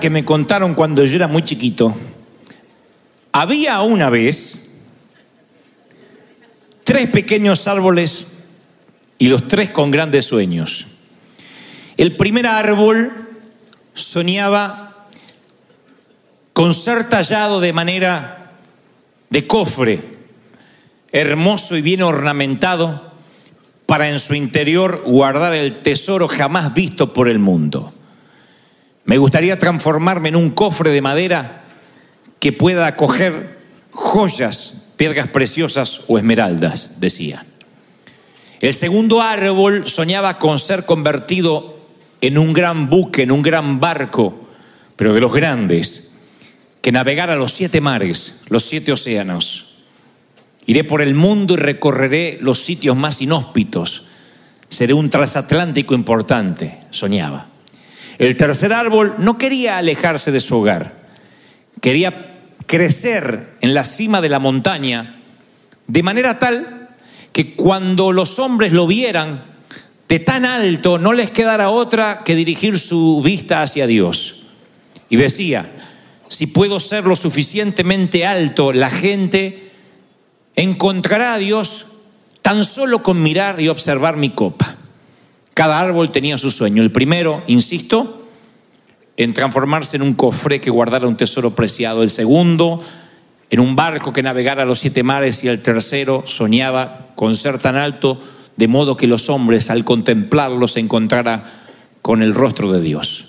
que me contaron cuando yo era muy chiquito, había una vez tres pequeños árboles y los tres con grandes sueños. El primer árbol soñaba con ser tallado de manera de cofre, hermoso y bien ornamentado, para en su interior guardar el tesoro jamás visto por el mundo. Me gustaría transformarme en un cofre de madera que pueda acoger joyas, piedras preciosas o esmeraldas, decía. El segundo árbol soñaba con ser convertido en un gran buque, en un gran barco, pero de los grandes, que navegara los siete mares, los siete océanos. Iré por el mundo y recorreré los sitios más inhóspitos. Seré un transatlántico importante, soñaba. El tercer árbol no quería alejarse de su hogar. Quería crecer en la cima de la montaña de manera tal que cuando los hombres lo vieran de tan alto no les quedara otra que dirigir su vista hacia Dios. Y decía, si puedo ser lo suficientemente alto, la gente encontrará a Dios tan solo con mirar y observar mi copa. Cada árbol tenía su sueño. El primero, insisto, en transformarse en un cofre que guardara un tesoro preciado. El segundo, en un barco que navegara los siete mares. Y el tercero, soñaba con ser tan alto de modo que los hombres al contemplarlo se encontrara con el rostro de Dios.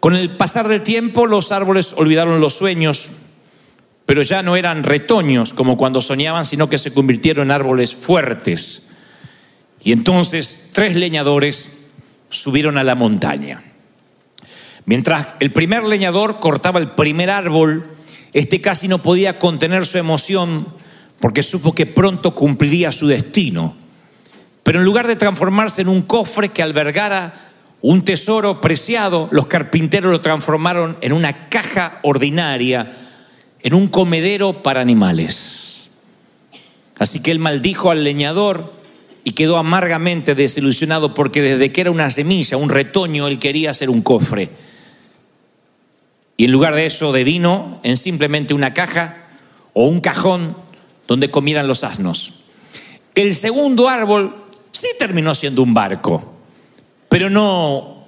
Con el pasar del tiempo los árboles olvidaron los sueños, pero ya no eran retoños como cuando soñaban, sino que se convirtieron en árboles fuertes. Y entonces tres leñadores subieron a la montaña. Mientras el primer leñador cortaba el primer árbol, este casi no podía contener su emoción porque supo que pronto cumpliría su destino. Pero en lugar de transformarse en un cofre que albergara un tesoro preciado, los carpinteros lo transformaron en una caja ordinaria, en un comedero para animales. Así que él maldijo al leñador y quedó amargamente desilusionado porque desde que era una semilla, un retoño, él quería hacer un cofre. Y en lugar de eso devino en simplemente una caja o un cajón donde comieran los asnos. El segundo árbol sí terminó siendo un barco, pero no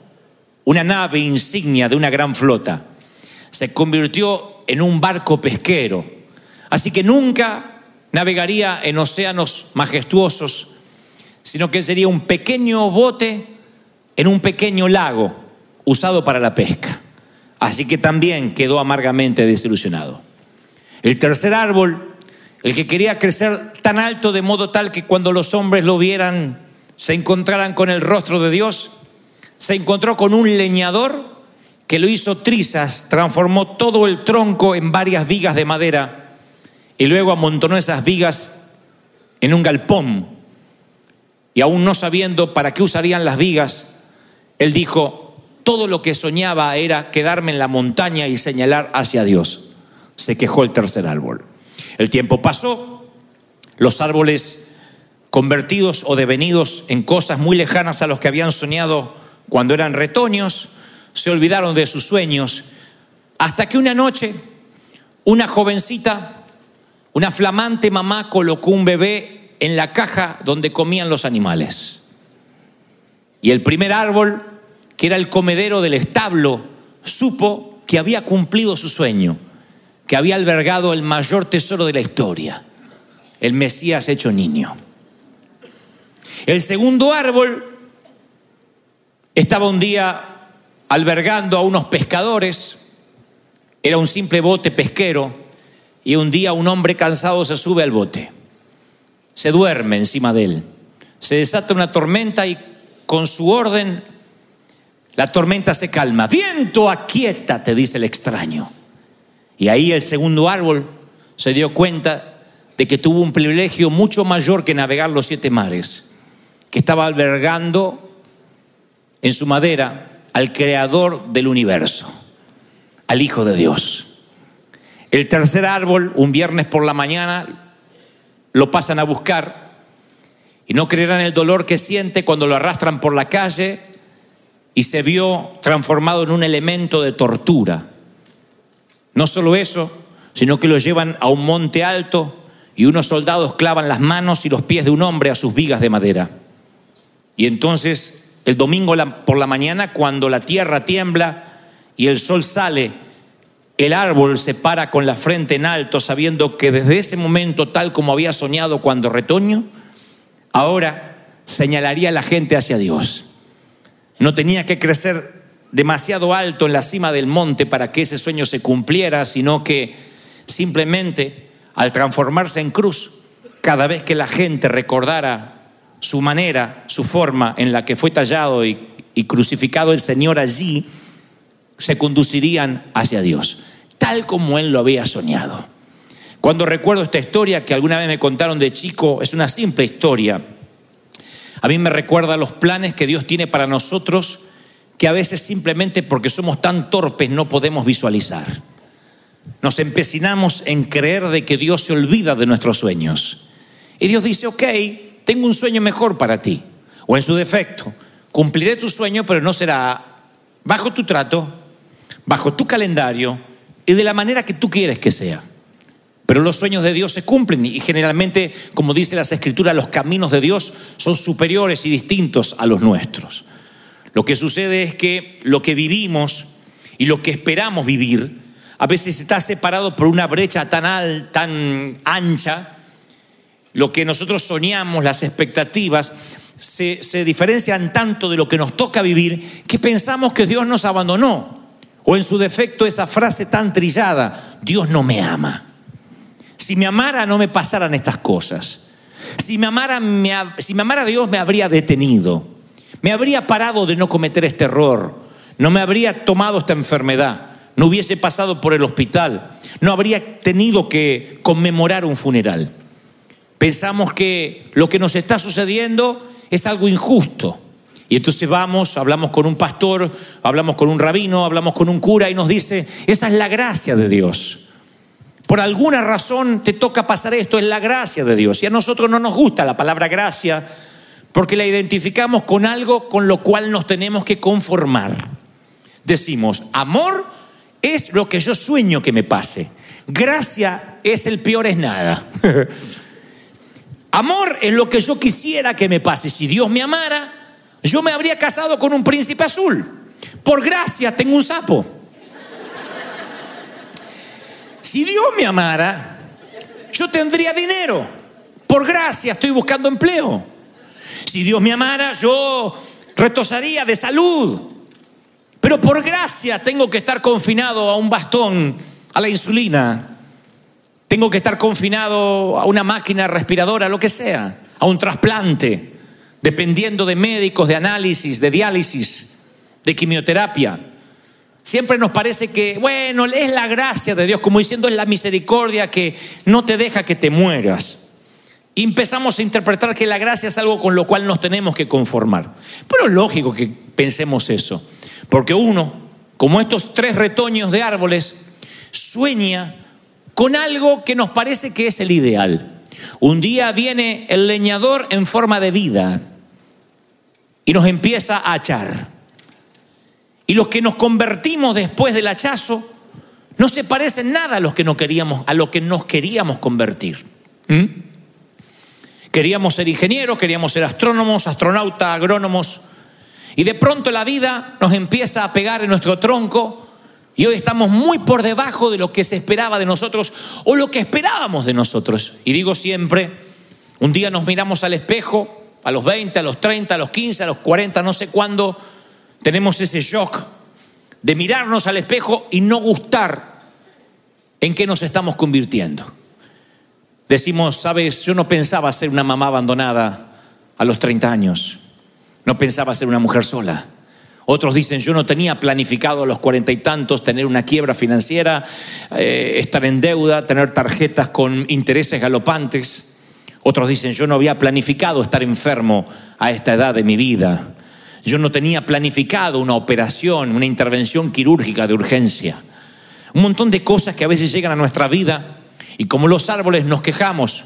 una nave insignia de una gran flota. Se convirtió en un barco pesquero. Así que nunca navegaría en océanos majestuosos, sino que sería un pequeño bote en un pequeño lago usado para la pesca. Así que también quedó amargamente desilusionado. El tercer árbol, el que quería crecer tan alto de modo tal que cuando los hombres lo vieran se encontraran con el rostro de Dios, se encontró con un leñador que lo hizo trizas, transformó todo el tronco en varias vigas de madera y luego amontonó esas vigas en un galpón. Y aún no sabiendo para qué usarían las vigas, él dijo, todo lo que soñaba era quedarme en la montaña y señalar hacia Dios. Se quejó el tercer árbol. El tiempo pasó, los árboles convertidos o devenidos en cosas muy lejanas a los que habían soñado cuando eran retoños, se olvidaron de sus sueños, hasta que una noche una jovencita una flamante mamá colocó un bebé en la caja donde comían los animales. Y el primer árbol, que era el comedero del establo, supo que había cumplido su sueño, que había albergado el mayor tesoro de la historia, el Mesías hecho niño. El segundo árbol estaba un día albergando a unos pescadores, era un simple bote pesquero, y un día un hombre cansado se sube al bote, se duerme encima de él, se desata una tormenta y con su orden la tormenta se calma. Viento, aquietate, dice el extraño. Y ahí el segundo árbol se dio cuenta de que tuvo un privilegio mucho mayor que navegar los siete mares, que estaba albergando en su madera al creador del universo, al Hijo de Dios. El tercer árbol, un viernes por la mañana, lo pasan a buscar y no creerán el dolor que siente cuando lo arrastran por la calle y se vio transformado en un elemento de tortura. No solo eso, sino que lo llevan a un monte alto y unos soldados clavan las manos y los pies de un hombre a sus vigas de madera. Y entonces, el domingo por la mañana, cuando la tierra tiembla y el sol sale, el árbol se para con la frente en alto, sabiendo que desde ese momento, tal como había soñado cuando retoño, ahora señalaría a la gente hacia Dios. No tenía que crecer demasiado alto en la cima del monte para que ese sueño se cumpliera, sino que simplemente al transformarse en cruz, cada vez que la gente recordara su manera, su forma en la que fue tallado y, y crucificado el Señor allí, se conducirían hacia Dios, tal como Él lo había soñado. Cuando recuerdo esta historia que alguna vez me contaron de chico, es una simple historia, a mí me recuerda los planes que Dios tiene para nosotros que a veces simplemente porque somos tan torpes no podemos visualizar. Nos empecinamos en creer de que Dios se olvida de nuestros sueños. Y Dios dice, ok, tengo un sueño mejor para ti. O en su defecto, cumpliré tu sueño, pero no será bajo tu trato, bajo tu calendario y de la manera que tú quieres que sea. Pero los sueños de Dios se cumplen y generalmente, como dice las escrituras, los caminos de Dios son superiores y distintos a los nuestros. Lo que sucede es que lo que vivimos y lo que esperamos vivir a veces está separado por una brecha tan, alta, tan ancha. Lo que nosotros soñamos, las expectativas, se, se diferencian tanto de lo que nos toca vivir que pensamos que Dios nos abandonó. O en su defecto esa frase tan trillada, Dios no me ama. Si me amara no me pasaran estas cosas. Si me amara, si me amara Dios me habría detenido. Me habría parado de no cometer este error. No me habría tomado esta enfermedad. No hubiese pasado por el hospital. No habría tenido que conmemorar un funeral. Pensamos que lo que nos está sucediendo es algo injusto. Y entonces vamos, hablamos con un pastor, hablamos con un rabino, hablamos con un cura y nos dice, esa es la gracia de Dios. Por alguna razón te toca pasar esto, es la gracia de Dios. Y a nosotros no nos gusta la palabra gracia porque la identificamos con algo con lo cual nos tenemos que conformar. Decimos, amor es lo que yo sueño que me pase. Gracia es el peor es nada. amor es lo que yo quisiera que me pase. Si Dios me amara, yo me habría casado con un príncipe azul. Por gracia tengo un sapo. Si Dios me amara, yo tendría dinero. Por gracia estoy buscando empleo. Si Dios me amara, yo retosaría de salud. Pero por gracia tengo que estar confinado a un bastón, a la insulina. Tengo que estar confinado a una máquina respiradora, lo que sea, a un trasplante, dependiendo de médicos, de análisis, de diálisis, de quimioterapia. Siempre nos parece que, bueno, es la gracia de Dios, como diciendo es la misericordia que no te deja que te mueras. Empezamos a interpretar que la gracia es algo con lo cual nos tenemos que conformar. Pero es lógico que pensemos eso, porque uno, como estos tres retoños de árboles, sueña con algo que nos parece que es el ideal. Un día viene el leñador en forma de vida y nos empieza a achar. Y los que nos convertimos después del hachazo, no se parecen nada a, los que no queríamos, a lo que nos queríamos convertir. ¿Mm? Queríamos ser ingenieros, queríamos ser astrónomos, astronautas, agrónomos, y de pronto la vida nos empieza a pegar en nuestro tronco y hoy estamos muy por debajo de lo que se esperaba de nosotros o lo que esperábamos de nosotros. Y digo siempre, un día nos miramos al espejo, a los 20, a los 30, a los 15, a los 40, no sé cuándo, tenemos ese shock de mirarnos al espejo y no gustar en qué nos estamos convirtiendo. Decimos, sabes, yo no pensaba ser una mamá abandonada a los 30 años, no pensaba ser una mujer sola. Otros dicen, yo no tenía planificado a los cuarenta y tantos tener una quiebra financiera, eh, estar en deuda, tener tarjetas con intereses galopantes. Otros dicen, yo no había planificado estar enfermo a esta edad de mi vida. Yo no tenía planificado una operación, una intervención quirúrgica de urgencia. Un montón de cosas que a veces llegan a nuestra vida y como los árboles nos quejamos.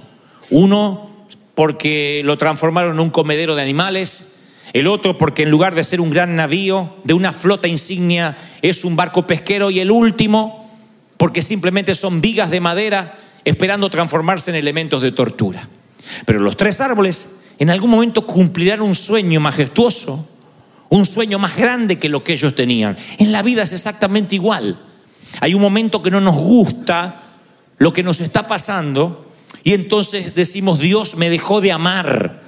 Uno porque lo transformaron en un comedero de animales, el otro porque en lugar de ser un gran navío, de una flota insignia, es un barco pesquero, y el último porque simplemente son vigas de madera esperando transformarse en elementos de tortura. Pero los tres árboles en algún momento cumplirán un sueño majestuoso, un sueño más grande que lo que ellos tenían. En la vida es exactamente igual. Hay un momento que no nos gusta lo que nos está pasando y entonces decimos, Dios me dejó de amar.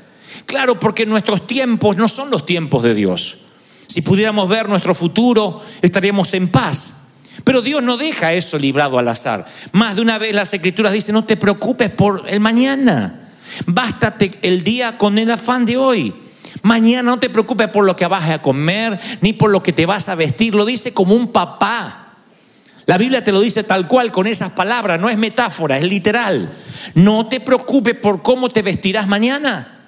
Claro, porque nuestros tiempos no son los tiempos de Dios. Si pudiéramos ver nuestro futuro, estaríamos en paz. Pero Dios no deja eso librado al azar. Más de una vez las escrituras dicen, no te preocupes por el mañana. Bástate el día con el afán de hoy. Mañana no te preocupes por lo que vas a comer, ni por lo que te vas a vestir. Lo dice como un papá. La Biblia te lo dice tal cual con esas palabras, no es metáfora, es literal. No te preocupes por cómo te vestirás mañana.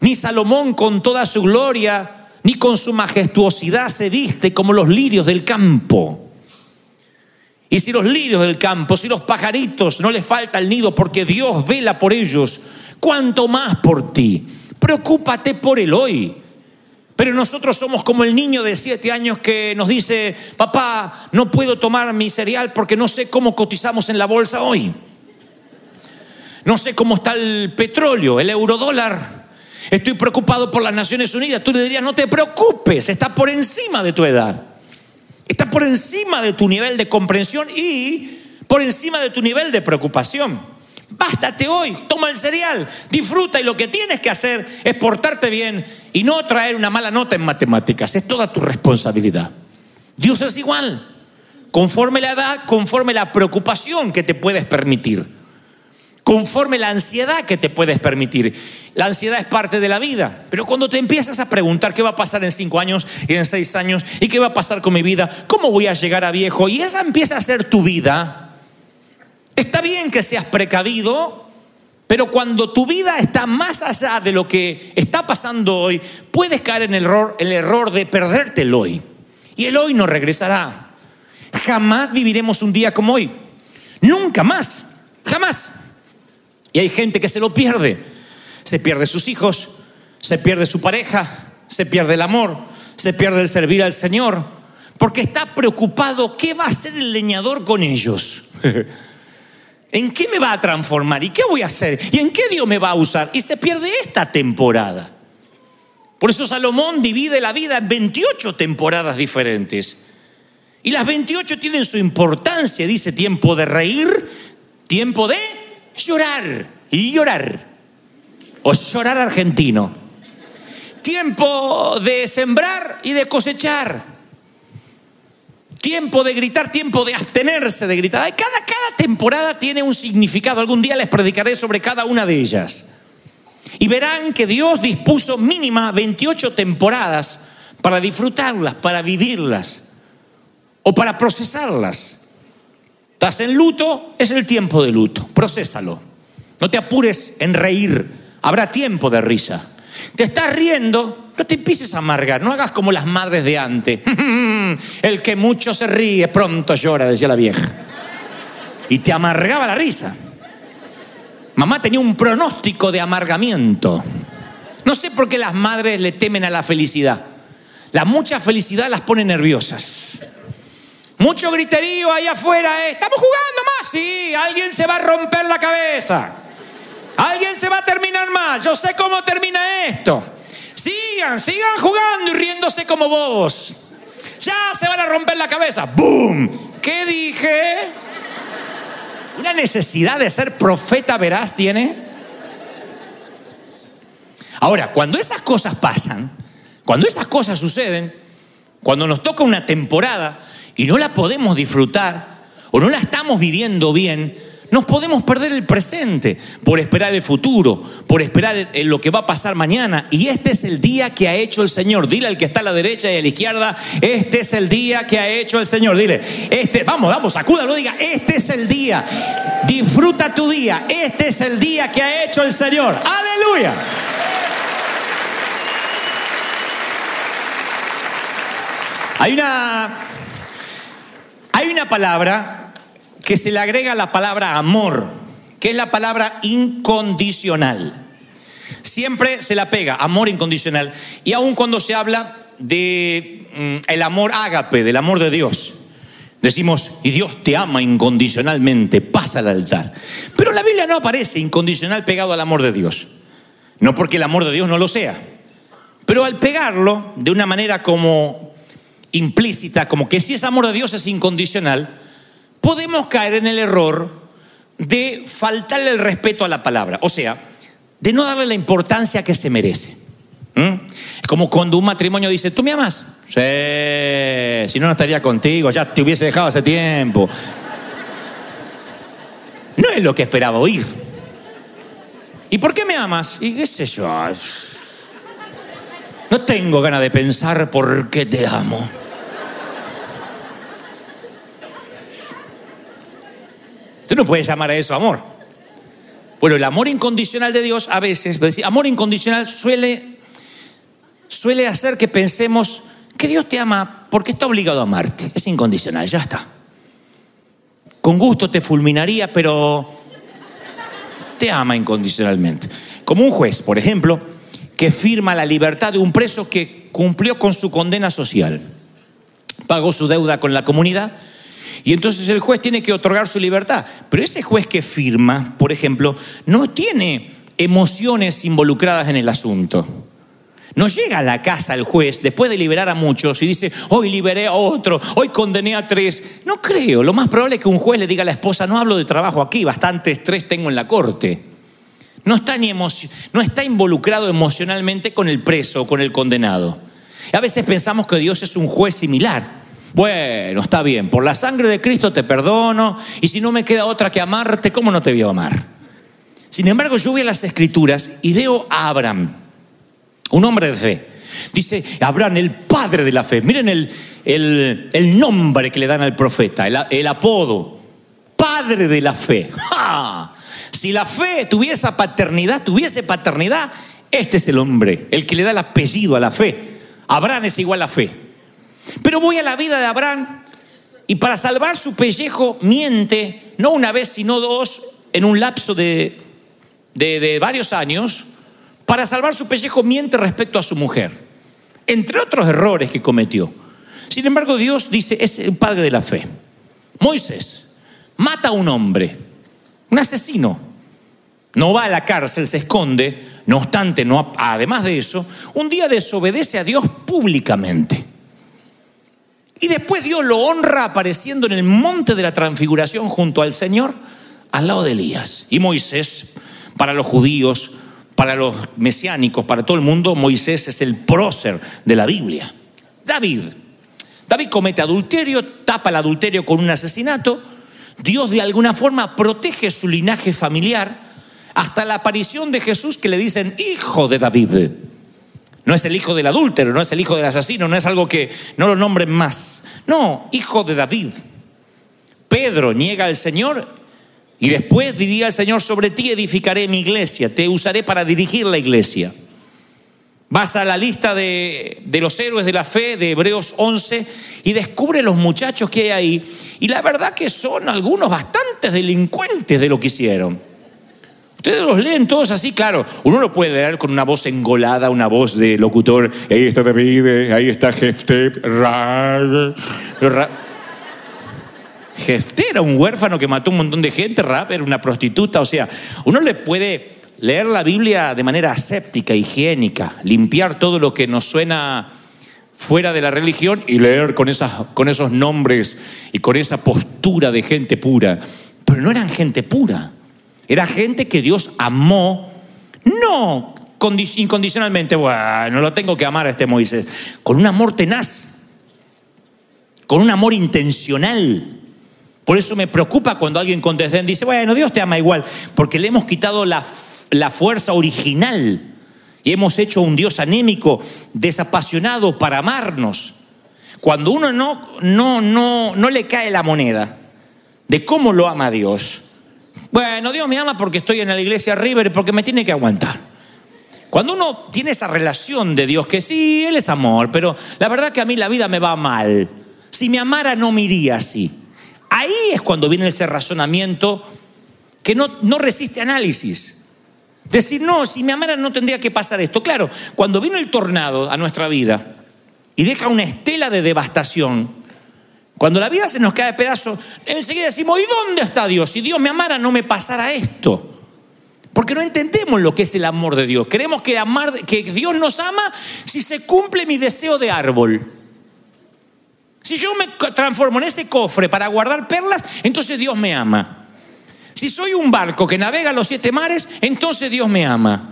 Ni Salomón con toda su gloria, ni con su majestuosidad se viste como los lirios del campo. Y si los lirios del campo, si los pajaritos no les falta el nido porque Dios vela por ellos, ¿cuánto más por ti? Preocúpate por el hoy. Pero nosotros somos como el niño de siete años que nos dice, papá, no puedo tomar mi cereal porque no sé cómo cotizamos en la bolsa hoy. No sé cómo está el petróleo, el eurodólar. Estoy preocupado por las Naciones Unidas. Tú le dirías, no te preocupes, está por encima de tu edad. Está por encima de tu nivel de comprensión y por encima de tu nivel de preocupación. Bástate hoy, toma el cereal, disfruta y lo que tienes que hacer es portarte bien y no traer una mala nota en matemáticas. Es toda tu responsabilidad. Dios es igual, conforme la edad, conforme la preocupación que te puedes permitir conforme la ansiedad que te puedes permitir. La ansiedad es parte de la vida, pero cuando te empiezas a preguntar qué va a pasar en cinco años y en seis años y qué va a pasar con mi vida, cómo voy a llegar a viejo, y esa empieza a ser tu vida, está bien que seas precavido, pero cuando tu vida está más allá de lo que está pasando hoy, puedes caer en el error, el error de perderte el hoy. Y el hoy no regresará. Jamás viviremos un día como hoy. Nunca más. Jamás. Y hay gente que se lo pierde. Se pierde sus hijos, se pierde su pareja, se pierde el amor, se pierde el servir al Señor, porque está preocupado qué va a hacer el leñador con ellos. ¿En qué me va a transformar? ¿Y qué voy a hacer? ¿Y en qué Dios me va a usar? Y se pierde esta temporada. Por eso Salomón divide la vida en 28 temporadas diferentes. Y las 28 tienen su importancia. Dice tiempo de reír, tiempo de llorar y llorar. O llorar argentino. Tiempo de sembrar y de cosechar. Tiempo de gritar, tiempo de abstenerse de gritar. Cada, cada temporada tiene un significado. Algún día les predicaré sobre cada una de ellas. Y verán que Dios dispuso mínima 28 temporadas para disfrutarlas, para vivirlas o para procesarlas. Estás en luto, es el tiempo de luto, procésalo. No te apures en reír, habrá tiempo de risa. Te estás riendo, no te empieces a amargar, no hagas como las madres de antes. El que mucho se ríe, pronto llora, decía la vieja. Y te amargaba la risa. Mamá tenía un pronóstico de amargamiento. No sé por qué las madres le temen a la felicidad. La mucha felicidad las pone nerviosas. Mucho griterío ahí afuera. ¿eh? Estamos jugando más. Sí, alguien se va a romper la cabeza. Alguien se va a terminar mal. Yo sé cómo termina esto. Sigan, sigan jugando y riéndose como bobos. Ya se van a romper la cabeza. ¡Boom! ¿Qué dije? ¿Una necesidad de ser profeta veraz tiene? Ahora, cuando esas cosas pasan, cuando esas cosas suceden, cuando nos toca una temporada y no la podemos disfrutar o no la estamos viviendo bien, nos podemos perder el presente por esperar el futuro, por esperar en lo que va a pasar mañana. Y este es el día que ha hecho el Señor. Dile al que está a la derecha y a la izquierda, este es el día que ha hecho el Señor. Dile, este, vamos, vamos, sacúdalo, diga, este es el día. Disfruta tu día. Este es el día que ha hecho el Señor. Aleluya. Hay una, hay una palabra que se le agrega a la palabra amor, que es la palabra incondicional. Siempre se la pega, amor incondicional. Y aun cuando se habla de mm, el amor ágape, del amor de Dios, decimos, y Dios te ama incondicionalmente, pasa al altar. Pero la Biblia no aparece incondicional pegado al amor de Dios. No porque el amor de Dios no lo sea. Pero al pegarlo de una manera como implícita, como que si ese amor de Dios es incondicional, podemos caer en el error de faltarle el respeto a la palabra, o sea, de no darle la importancia que se merece. ¿Mm? Es como cuando un matrimonio dice, ¿tú me amas? Sí, si no, no estaría contigo, ya te hubiese dejado hace tiempo. No es lo que esperaba oír. ¿Y por qué me amas? Y qué sé yo. No tengo ganas de pensar por qué te amo. Usted no puede llamar a eso amor. Bueno, el amor incondicional de Dios a veces, amor incondicional suele, suele hacer que pensemos que Dios te ama porque está obligado a amarte. Es incondicional, ya está. Con gusto te fulminaría, pero te ama incondicionalmente. Como un juez, por ejemplo, que firma la libertad de un preso que cumplió con su condena social, pagó su deuda con la comunidad y entonces el juez tiene que otorgar su libertad. Pero ese juez que firma, por ejemplo, no tiene emociones involucradas en el asunto. No llega a la casa el juez después de liberar a muchos y dice, hoy liberé a otro, hoy condené a tres. No creo. Lo más probable es que un juez le diga a la esposa, no hablo de trabajo aquí, bastante estrés tengo en la corte. No está, ni no está involucrado emocionalmente con el preso con el condenado. A veces pensamos que Dios es un juez similar. Bueno, está bien, por la sangre de Cristo te perdono y si no me queda otra que amarte, ¿cómo no te voy a amar? Sin embargo, yo voy a las escrituras y veo a Abraham, un hombre de fe. Dice Abraham, el padre de la fe. Miren el, el, nombre que le dan al profeta, el, apodo, padre de la fe. Si la fe tuviese paternidad, tuviese paternidad, este es el hombre, el que le da el apellido a la fe. Abraham es igual a fe. Pero voy a la vida de Abraham y para salvar su pellejo miente, no una vez, sino dos, en un lapso de, de, varios años, para salvar su pellejo miente respecto a su mujer, entre otros errores que cometió. Sin embargo, Dios dice, es el padre de la fe. Moisés mata a un hombre, un asesino. No va a la cárcel, se esconde. No obstante, no, además de eso, un día desobedece a Dios públicamente. Y después Dios lo honra apareciendo en el monte de la transfiguración junto al Señor, al lado de Elías. Y Moisés, para los judíos, para los mesiánicos, para todo el mundo, Moisés es el prócer de la Biblia. David. David comete adulterio, tapa el adulterio con un asesinato. Dios de alguna forma protege su linaje familiar hasta la aparición de Jesús que le dicen hijo de David. No es el hijo del adúltero, no es el hijo del asesino, no es algo que no lo nombren más. No, hijo de David. Pedro niega al Señor y después diría al Señor, sobre ti edificaré mi iglesia, te usaré para dirigir la iglesia. Vas a la lista de, de, los héroes de la fe de Hebreos 11 y descubre los muchachos que hay ahí. Y la verdad que son algunos bastantes delincuentes de lo que hicieron. Ustedes los leen todos así, claro. Uno lo puede leer con una voz engolada, una voz de locutor. Ahí está David, ahí está Jefte. Jefté era un huérfano que mató un montón de gente, Rap era una prostituta, o sea, uno le puede leer la Biblia de manera aséptica, higiénica, limpiar todo lo que nos suena fuera de la religión y leer con, esas, con esos nombres y con esa postura de gente pura. Pero no eran gente pura, era gente que Dios amó, no condi- incondicionalmente, bueno, lo tengo que amar a este Moisés, con un amor tenaz, con un amor intencional. Por eso me preocupa cuando alguien con desdén dice, bueno, Dios te ama igual, porque le hemos quitado la, la fuerza original y hemos hecho un Dios anémico, desapasionado para amarnos. Cuando uno no, no, no, no le cae la moneda de cómo lo ama Dios. Bueno, Dios me ama porque estoy en la iglesia River y porque me tiene que aguantar. Cuando uno tiene esa relación de Dios, que sí, Él es amor, pero la verdad que a mí la vida me va mal. Si me amara no me iría así. Ahí es cuando viene ese razonamiento que no, no resiste análisis. Decir, no, si me amara no tendría que pasar esto. Claro, cuando vino el tornado a nuestra vida y deja una estela de devastación, cuando la vida se nos cae de pedazos, enseguida decimos, ¿y dónde está Dios? Si Dios me amara no me pasara esto. Porque no entendemos lo que es el amor de Dios. Creemos que, amar, que Dios nos ama si se cumple mi deseo de árbol. Si yo me transformo en ese cofre para guardar perlas, entonces Dios me ama. Si soy un barco que navega los siete mares, entonces Dios me ama.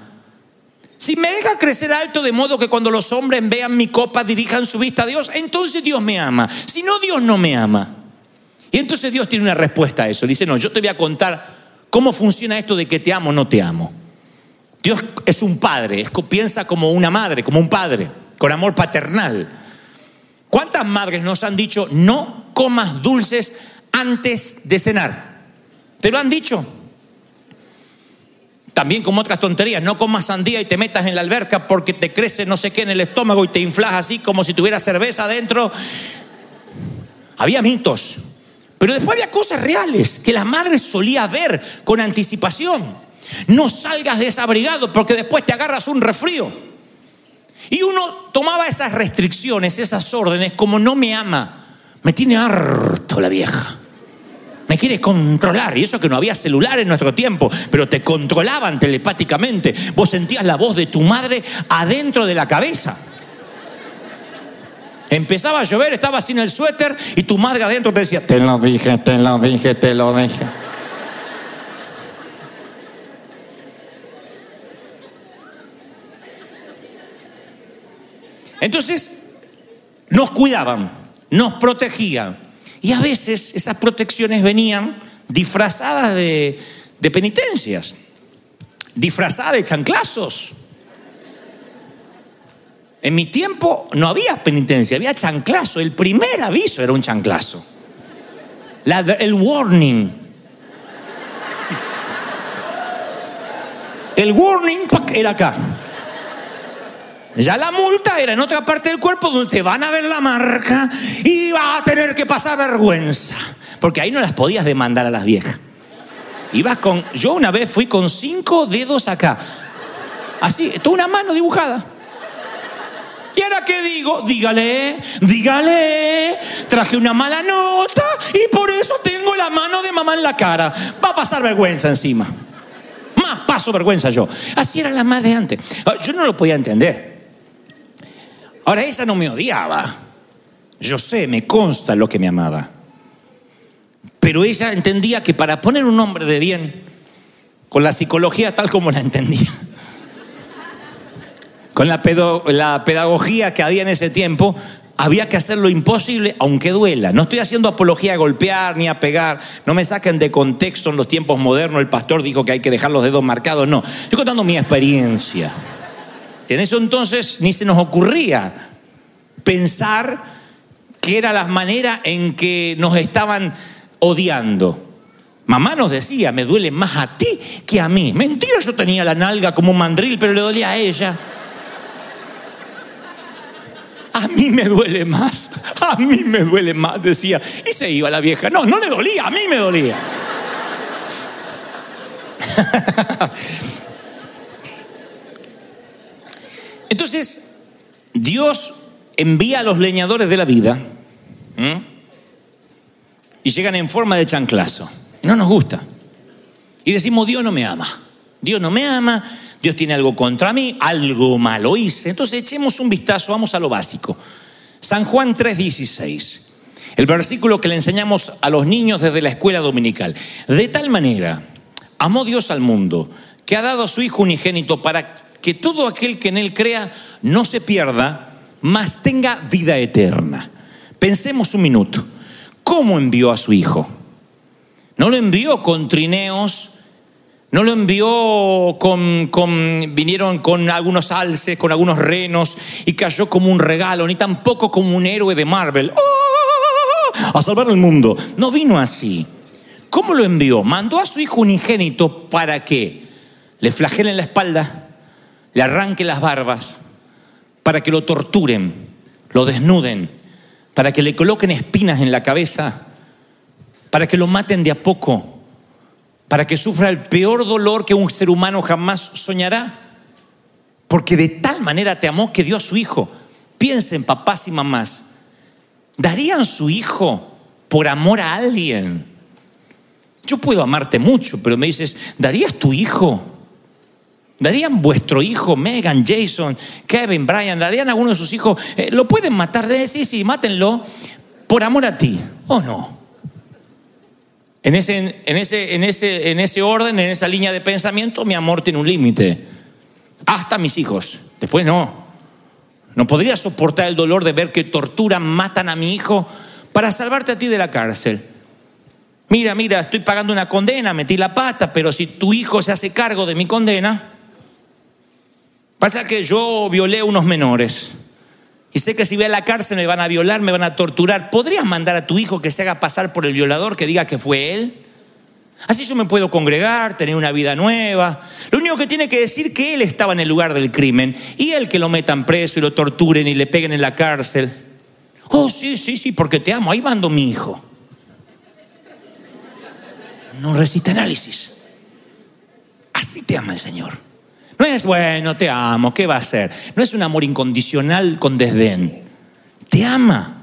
Si me deja crecer alto de modo que cuando los hombres vean mi copa dirijan su vista a Dios, entonces Dios me ama. Si no, Dios no me ama. Y entonces Dios tiene una respuesta a eso. Dice, no, yo te voy a contar cómo funciona esto de que te amo o no te amo. Dios es un padre, piensa como una madre, como un padre, con amor paternal. ¿Cuántas madres nos han dicho no comas dulces antes de cenar? ¿Te lo han dicho? También como otras tonterías, no comas sandía y te metas en la alberca porque te crece no sé qué en el estómago y te inflas así como si tuviera cerveza adentro. Había mitos, pero después había cosas reales que la madre solía ver con anticipación. No salgas desabrigado porque después te agarras un resfrío. Y uno tomaba esas restricciones, esas órdenes, como no me ama. Me tiene harto la vieja. Me quiere controlar. Y eso que no había celular en nuestro tiempo, pero te controlaban telepáticamente. Vos sentías la voz de tu madre adentro de la cabeza. Empezaba a llover, estaba sin el suéter y tu madre adentro te decía, te lo dije, te lo dije, te lo dije. Entonces, nos cuidaban, nos protegían. Y a veces esas protecciones venían disfrazadas de, penitencias, disfrazadas de chanclazos. En mi tiempo no había penitencia, había chanclazo. El primer aviso era un chanclazo. La- el warning. El warning era acá. Ya la multa era en otra parte del cuerpo donde te van a ver la marca y vas a tener que pasar vergüenza. Porque ahí no las podías demandar a las viejas. Ibas con. Yo una vez fui con cinco dedos acá. Así, toda una mano dibujada. ¿Y ahora qué digo? Dígale, dígale, traje una mala nota y por eso tengo la mano de mamá en la cara. Va a pasar vergüenza encima. Más paso vergüenza yo. Así era la madre antes. Ah, Yo no lo podía entender. Ahora ella no me odiaba. Yo sé, me consta lo que me amaba. Pero ella entendía que para poner un hombre de bien, con la psicología tal como la entendía, con la, pedo- la pedagogía que había en ese tiempo, había que hacer lo imposible, aunque duela. No estoy haciendo apología a golpear ni a pegar. No me saquen de contexto en los tiempos modernos. El pastor dijo que hay que dejar los dedos marcados. No, estoy contando mi experiencia. En eso entonces ni se nos ocurría pensar que era la manera en que nos estaban odiando. Mamá nos decía, me duele más a ti que a mí. Mentira, yo tenía la nalga como un mandril, pero le dolía a ella. A mí me duele más, a mí me duele más, decía. Y se iba la vieja. No, no le dolía, a mí me dolía. Entonces, Dios envía a los leñadores de la vida y llegan en forma de chanclazo. Y no nos gusta. Y decimos, Dios no me ama. Dios no me ama, Dios tiene algo contra mí, algo malo hice. Entonces echemos un vistazo, vamos a lo básico. San Juan 3:16, el versículo que le enseñamos a los niños desde la escuela dominical. De tal manera, amó Dios al mundo, que ha dado a su Hijo unigénito para que todo aquel que en él crea no se pierda, mas tenga vida eterna. Pensemos un minuto, ¿cómo envió a su Hijo? No lo envió con trineos, no lo envió con, vinieron con algunos alces, con algunos renos y cayó como un regalo, ni tampoco como un héroe de Marvel. ¡Oh! A salvar el mundo. No vino así. ¿Cómo lo envió? Mandó a su hijo unigénito para que le flagelen la espalda, le arranquen las barbas, para que lo torturen, lo desnuden, para que le coloquen espinas en la cabeza, para que lo maten de a poco para que sufra el peor dolor que un ser humano jamás soñará. Porque de tal manera te amó que dio a su hijo. Piensen, papás y mamás, ¿darían su hijo por amor a alguien? Yo puedo amarte mucho, pero me dices, ¿darías tu hijo? ¿Darían vuestro hijo, Megan, Jason, Kevin, Brian, darían a alguno de sus hijos? Eh, ¿Lo pueden matar? De sí, sí, mátenlo por amor a ti. ¿O no? En ese, en, ese, en, ese, en ese orden, en esa línea de pensamiento, mi amor tiene un límite. Hasta mis hijos. Después no. No podría soportar el dolor de ver que torturan, matan a mi hijo para salvarte a ti de la cárcel. Mira, mira, estoy pagando una condena, metí la pata, pero si tu hijo se hace cargo de mi condena, pasa que yo violé a unos menores. Y sé que si voy a la cárcel me van a violar, me van a torturar. ¿Podrías mandar a tu hijo que se haga pasar por el violador, que diga que fue él? Así yo me puedo congregar, tener una vida nueva. Lo único que tiene que decir que él estaba en el lugar del crimen y él que lo metan preso y lo torturen y le peguen en la cárcel. Oh, sí, sí, sí, porque te amo. Ahí mando mi hijo. No resiste análisis. Así te ama el Señor. No es, bueno, te amo, ¿qué va a hacer? No es un amor incondicional con desdén. Te ama.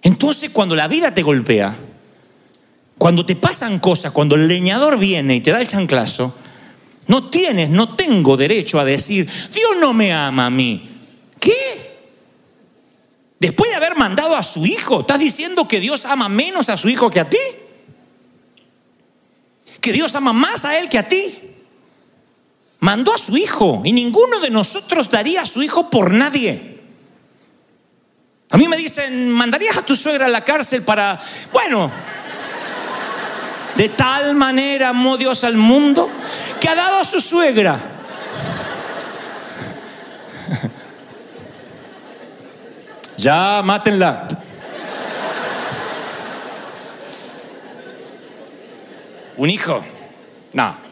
Entonces cuando la vida te golpea, cuando te pasan cosas, cuando el leñador viene y te da el chanclazo, no tienes, no tengo derecho a decir, Dios no me ama a mí. ¿Qué? Después de haber mandado a su hijo, ¿estás diciendo que Dios ama menos a su hijo que a ti? ¿Que Dios ama más a él que a ti? Mandó a su hijo y ninguno de nosotros daría a su hijo por nadie. A mí me dicen, ¿mandarías a tu suegra a la cárcel para... Bueno, de tal manera amó Dios al mundo que ha dado a su suegra. Ya, mátenla. Un hijo. No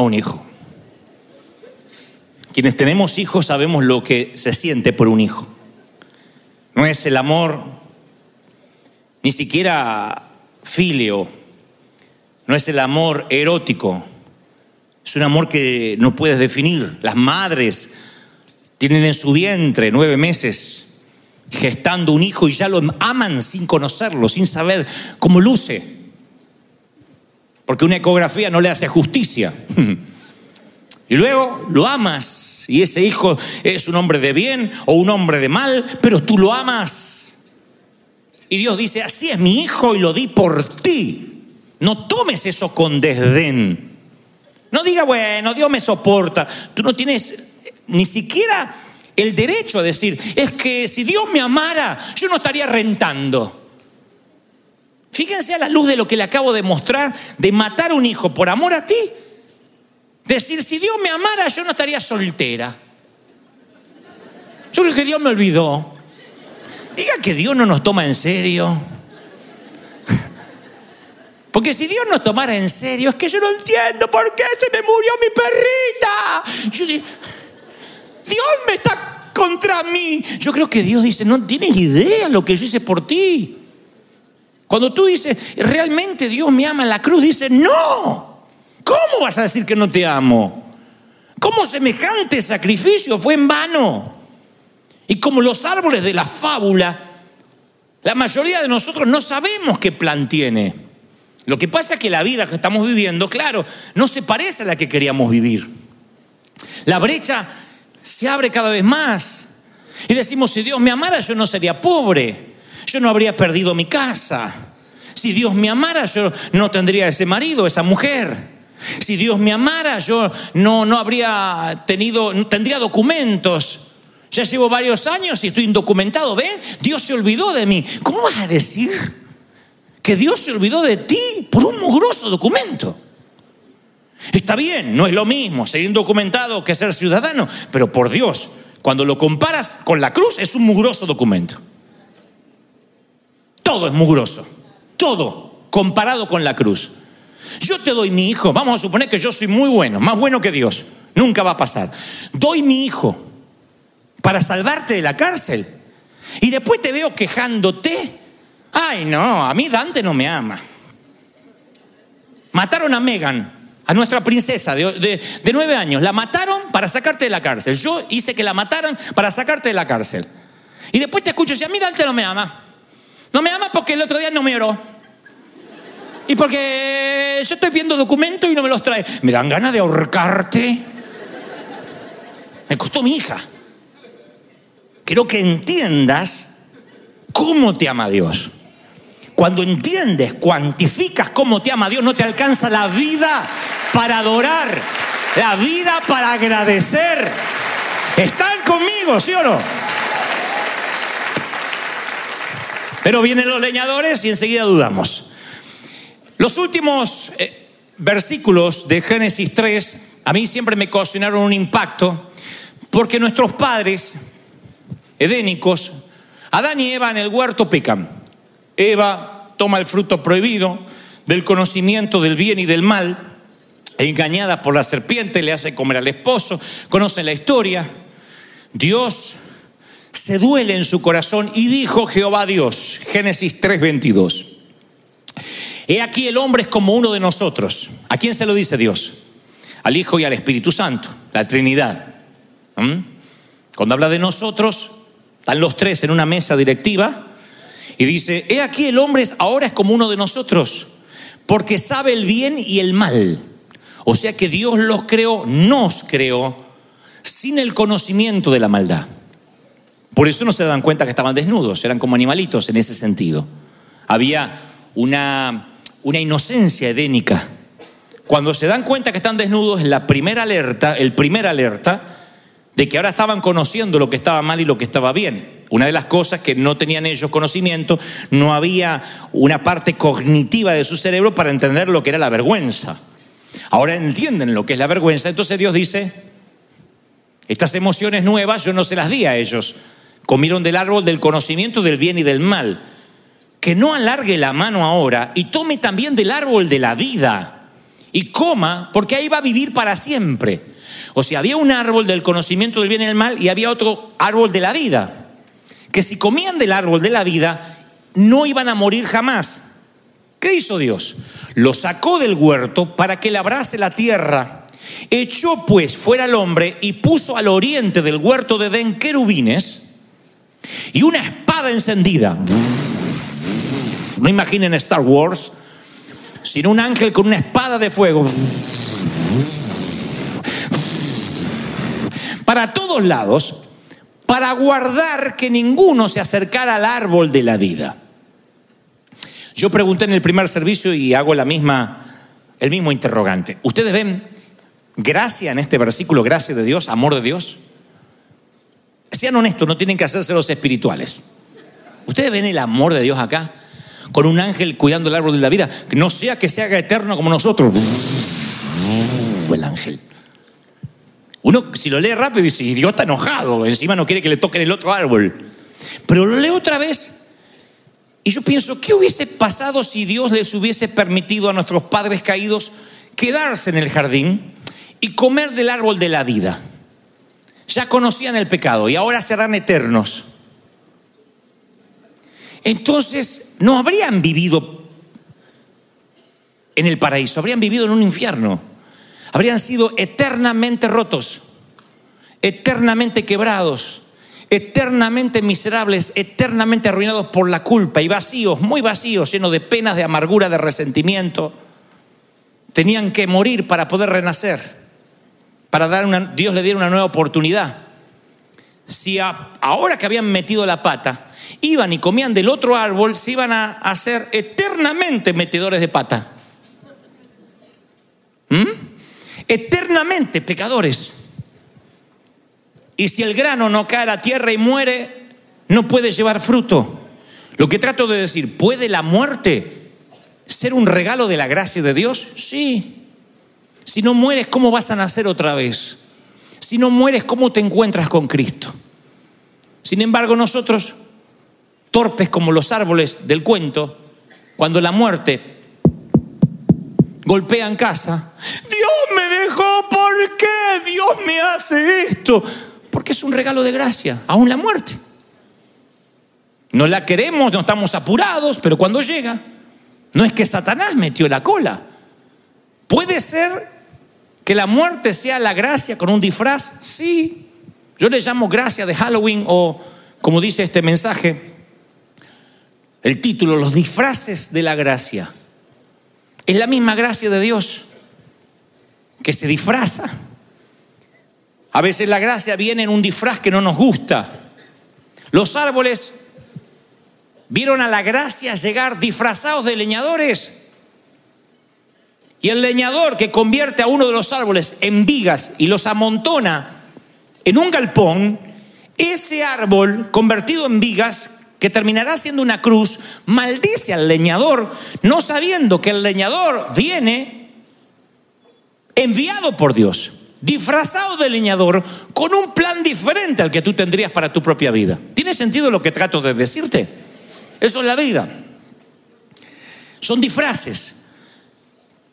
un hijo. Quienes tenemos hijos sabemos lo que se siente por un hijo. No es el amor, ni siquiera filio, no es el amor erótico, es un amor que no puedes definir. Las madres tienen en su vientre nueve meses gestando un hijo y ya lo aman sin conocerlo, sin saber cómo luce porque una ecografía no le hace justicia. Y luego lo amas y ese hijo es un hombre de bien o un hombre de mal, pero tú lo amas. Y Dios dice, así es mi hijo y lo di por ti. No tomes eso con desdén. No diga, bueno, Dios me soporta. Tú no tienes ni siquiera el derecho a decir, es que si Dios me amara, yo no estaría rentando. Fíjense a la luz de lo que le acabo de mostrar, de matar a un hijo por amor a ti. Decir, si Dios me amara, yo no estaría soltera. Yo creo que Dios me olvidó. Diga que Dios no nos toma en serio. Porque si Dios nos tomara en serio, es que yo no entiendo por qué se me murió mi perrita. Yo Dios me está contra mí. Yo creo que Dios dice, no tienes idea lo que yo hice por ti. Cuando tú dices, realmente Dios me ama en la cruz, dice, no. ¿Cómo vas a decir que no te amo? ¿Cómo semejante sacrificio fue en vano? Y como los árboles de la fábula, La mayoría de nosotros no sabemos qué plan tiene. Lo que pasa es que la vida que estamos viviendo, claro, no se parece a la que queríamos vivir. La brecha se abre cada vez más. Y decimos, si Dios me amara, yo no sería pobre. Yo no habría perdido mi casa. Si Dios me amara, yo no tendría ese marido, esa mujer. Si Dios me amara, yo no, no habría tenido, tendría documentos. Ya llevo varios años y estoy indocumentado. ¿Ven? Dios se olvidó de mí. ¿Cómo vas a decir que Dios se olvidó de ti por un mugroso documento? Está bien, no es lo mismo ser indocumentado que ser ciudadano, pero por Dios, cuando lo comparas con la cruz, es un mugroso documento. Todo es mugroso, todo comparado con la cruz. Yo te doy mi hijo, vamos a suponer que yo soy muy bueno, más bueno que Dios, nunca va a pasar. Doy mi hijo para salvarte de la cárcel y después te veo quejándote. Ay, no, a mí Dante no me ama. Mataron a Megan, a nuestra princesa de, nueve años. La mataron para sacarte de la cárcel. Yo hice que la mataran para sacarte de la cárcel. Y después te escucho y a mí Dante no me ama. No me ama porque el otro día no me oró. Y porque yo estoy viendo documentos y no me los trae. Me dan ganas de ahorcarte. Me costó mi hija. Quiero que entiendas cómo te ama Dios. Cuando entiendes, cuantificas cómo te ama Dios, no te alcanza la vida para adorar, la vida para agradecer. ¿Están conmigo, sí o no? Pero vienen los leñadores y enseguida dudamos. Los últimos eh, versículos de Génesis 3 a mí siempre me ocasionaron un impacto porque nuestros padres edénicos, Adán y Eva en el huerto pecan. Eva toma el fruto prohibido del conocimiento del bien y del mal, engañada por la serpiente, le hace comer al esposo, conocen la historia. Dios se duele en su corazón y dijo Jehová Dios, Génesis 3:22. He aquí el hombre es como uno de nosotros. ¿A quién se lo dice Dios? Al Hijo y al Espíritu Santo, la Trinidad. ¿Mm? Cuando habla de nosotros, están los tres en una mesa directiva y dice, he aquí el hombre ahora es como uno de nosotros, porque sabe el bien y el mal. O sea que Dios los creó, nos creó, sin el conocimiento de la maldad. Por eso no se dan cuenta que estaban desnudos, eran como animalitos en ese sentido. Había una, una inocencia edénica. Cuando se dan cuenta que están desnudos, la primera alerta, el primer alerta, de que ahora estaban conociendo lo que estaba mal y lo que estaba bien. Una de las cosas que no tenían ellos conocimiento, no había una parte cognitiva de su cerebro para entender lo que era la vergüenza. Ahora entienden lo que es la vergüenza, entonces Dios dice, estas emociones nuevas yo no se las di a ellos. Comieron del árbol del conocimiento del bien y del mal. Que no alargue la mano ahora y tome también del árbol de la vida y coma, porque ahí va a vivir para siempre. O sea, había un árbol del conocimiento del bien y del mal y había otro árbol de la vida. Que si comían del árbol de la vida, no iban a morir jamás. ¿Qué hizo Dios? Lo sacó del huerto para que labrase la tierra. Echó pues fuera al hombre y puso al oriente del huerto de Edén querubines y una espada encendida. No imaginen Star Wars, sino un ángel con una espada de fuego. Para todos lados, para guardar que ninguno se acercara al árbol de la vida. Yo pregunté en el primer servicio y hago la misma, el mismo interrogante. ¿Ustedes ven gracia en este versículo, gracia de Dios, amor de Dios? Sean honestos, no tienen que hacerse los espirituales. ¿Ustedes ven el amor de Dios acá? Con un ángel cuidando el árbol de la vida. Que no sea que se haga eterno como nosotros. El ángel. Uno, si lo lee rápido, dice, está enojado. Encima no quiere que le toquen el otro árbol. Pero lo leo otra vez. Y yo pienso, ¿qué hubiese pasado si Dios les hubiese permitido a nuestros padres caídos quedarse en el jardín y comer del árbol de la vida? Ya conocían el pecado y ahora serán eternos. Entonces no habrían vivido en el paraíso, habrían vivido en un infierno, habrían sido eternamente rotos, eternamente quebrados, eternamente miserables, eternamente arruinados por la culpa y vacíos, muy vacíos, llenos de penas, de amargura, de resentimiento. Tenían que morir para poder renacer, para dar una, Dios le diera una nueva oportunidad. Si ahora que habían metido la pata, iban y comían del otro árbol, se iban a hacer eternamente metedores de pata. ¿Mm? Eternamente pecadores. Y si el grano no cae a la tierra y muere, no puede llevar fruto. Lo que trato de decir, ¿puede la muerte ser un regalo de la gracia de Dios? Sí. Si no mueres, ¿cómo vas a nacer otra vez? Si no mueres, ¿cómo te encuentras con Cristo? Sin embargo, nosotros, torpes como los árboles del cuento, cuando la muerte golpea en casa, Dios me dejó, ¿por qué Dios me hace esto? Porque es un regalo de gracia, aún la muerte. No la queremos, no estamos apurados, pero cuando llega, no es que Satanás metió la cola. Puede ser que la muerte sea la gracia con un disfraz, sí. Yo le llamo gracia de Halloween o, como dice este mensaje, el título, los disfraces de la gracia. Es la misma gracia de Dios que se disfraza. A veces la gracia viene en un disfraz que no nos gusta. Los árboles vieron a la gracia llegar disfrazados de leñadores. Y el leñador que convierte a uno de los árboles en vigas y los amontona en un galpón, ese árbol convertido en vigas, que terminará siendo una cruz, maldice al leñador, no sabiendo que el leñador viene enviado por Dios, disfrazado de leñador, con un plan diferente al que tú tendrías para tu propia vida. ¿Tiene sentido lo que trato de decirte? Eso es la vida. Son disfraces.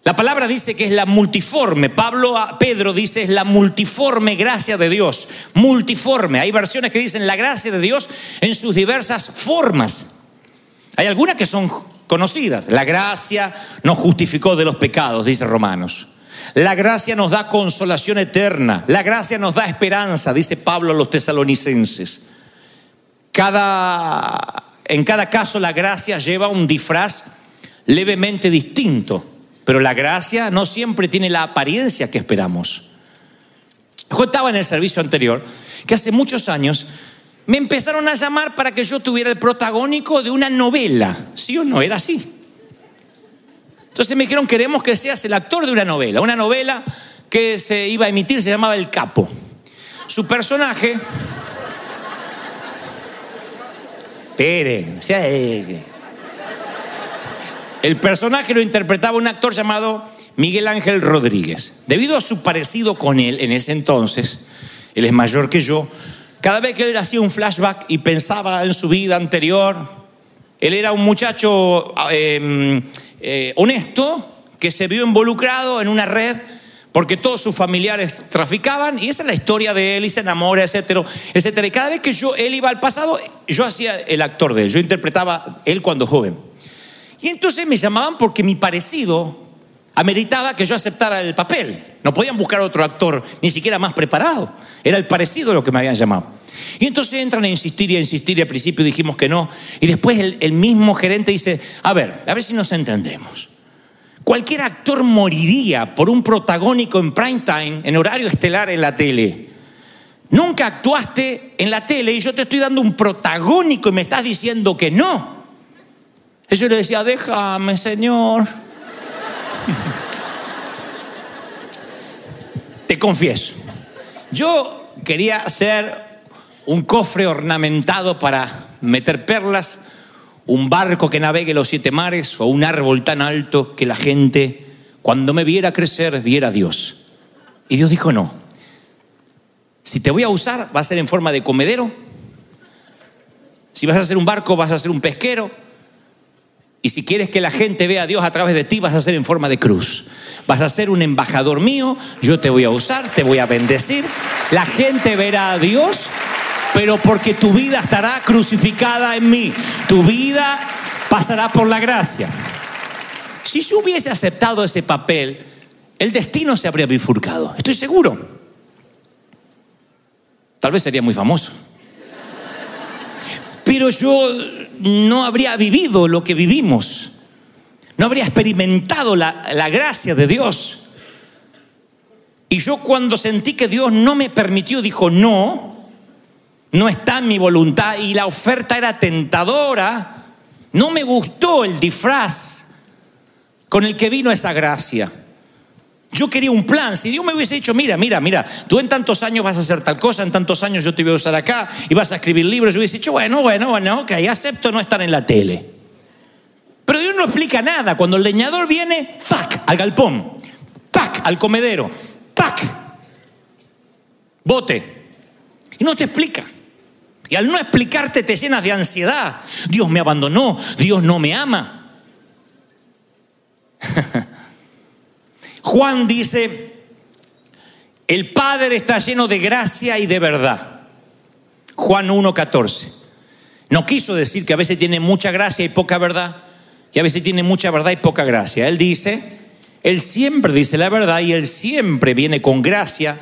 La palabra dice que es la multiforme. Pablo a Pedro dice es la multiforme gracia de Dios. Multiforme. Hay versiones que dicen la gracia de Dios en sus diversas formas. Hay algunas que son conocidas. La gracia nos justificó de los pecados, dice Romanos. La gracia nos da consolación eterna. La gracia nos da esperanza, dice Pablo a los tesalonicenses. Cada, en cada caso la gracia lleva un disfraz levemente distinto, pero la gracia no siempre tiene la apariencia que esperamos. Yo estaba en el servicio anterior que hace muchos años me empezaron a llamar para que yo tuviera el protagónico de una novela. ¿Sí o no? Era así. Entonces me dijeron, queremos que seas el actor de una novela. Una novela que se iba a emitir se llamaba El Capo. Su personaje... Esperen, sea, eh, el personaje lo interpretaba un actor llamado Miguel Ángel Rodríguez. Debido a su parecido con él en ese entonces, él es mayor que yo, cada vez que él hacía un flashback y pensaba en su vida anterior, él era un muchacho eh, eh, honesto que se vio involucrado en una red porque todos sus familiares traficaban y esa es la historia de él y se enamora, etcétera, etcétera. Y cada vez que yo, él iba al pasado, yo hacía el actor de él, yo interpretaba él cuando joven. Y entonces me llamaban porque mi parecido ameritaba que yo aceptara el papel. No podían buscar otro actor, ni siquiera más preparado. Era el parecido lo que me habían llamado. Y entonces entran a insistir y a insistir y al principio dijimos que no. Y después el, mismo gerente dice, a ver, a ver si nos entendemos. Cualquier actor moriría por un protagónico en prime time, en horario estelar en la tele. Nunca actuaste en la tele y yo te estoy dando un protagónico y me estás diciendo que no. Y yo le decía, déjame, Señor. Te confieso, yo quería hacer un cofre ornamentado para meter perlas, un barco que navegue los siete mares o un árbol tan alto que la gente, cuando me viera crecer, viera a Dios. Y Dios dijo, no, si te voy a usar, va a ser en forma de comedero. Si vas a hacer un barco, vas a ser un pesquero. Y si quieres que la gente vea a Dios a través de ti, vas a ser en forma de cruz. Vas a ser un embajador mío, yo te voy a usar, te voy a bendecir. La gente verá a Dios, pero porque tu vida estará crucificada en mí. Tu vida pasará por la gracia. Si yo hubiese aceptado ese papel, el destino se habría bifurcado. Estoy seguro. Tal vez sería muy famoso. pero yo no habría vivido lo que vivimos. No habría experimentado la, la gracia de Dios. Y yo cuando sentí que Dios no me permitió, dijo, no, no está en mi voluntad y la oferta era tentadora, no me gustó el disfraz con el que vino esa gracia. Yo quería un plan. Si Dios me hubiese dicho, mira, mira, mira, tú en tantos años vas a hacer tal cosa, en tantos años yo te voy a usar acá y vas a escribir libros, yo hubiese dicho, bueno, bueno, bueno, ok, acepto no estar en la tele. Pero Dios no explica nada. Cuando el leñador viene, ¡zac! al galpón, ¡pac! al comedero, ¡pac! bote. Y no te explica. Y al no explicarte te llenas de ansiedad. Dios me abandonó, Dios no me ama. Juan dice, el Padre está lleno de gracia y de verdad. Juan 1.14. No quiso decir que a veces tiene mucha gracia y poca verdad, y a veces tiene mucha verdad y poca gracia. Él dice, Él siempre dice la verdad y Él siempre viene con gracia,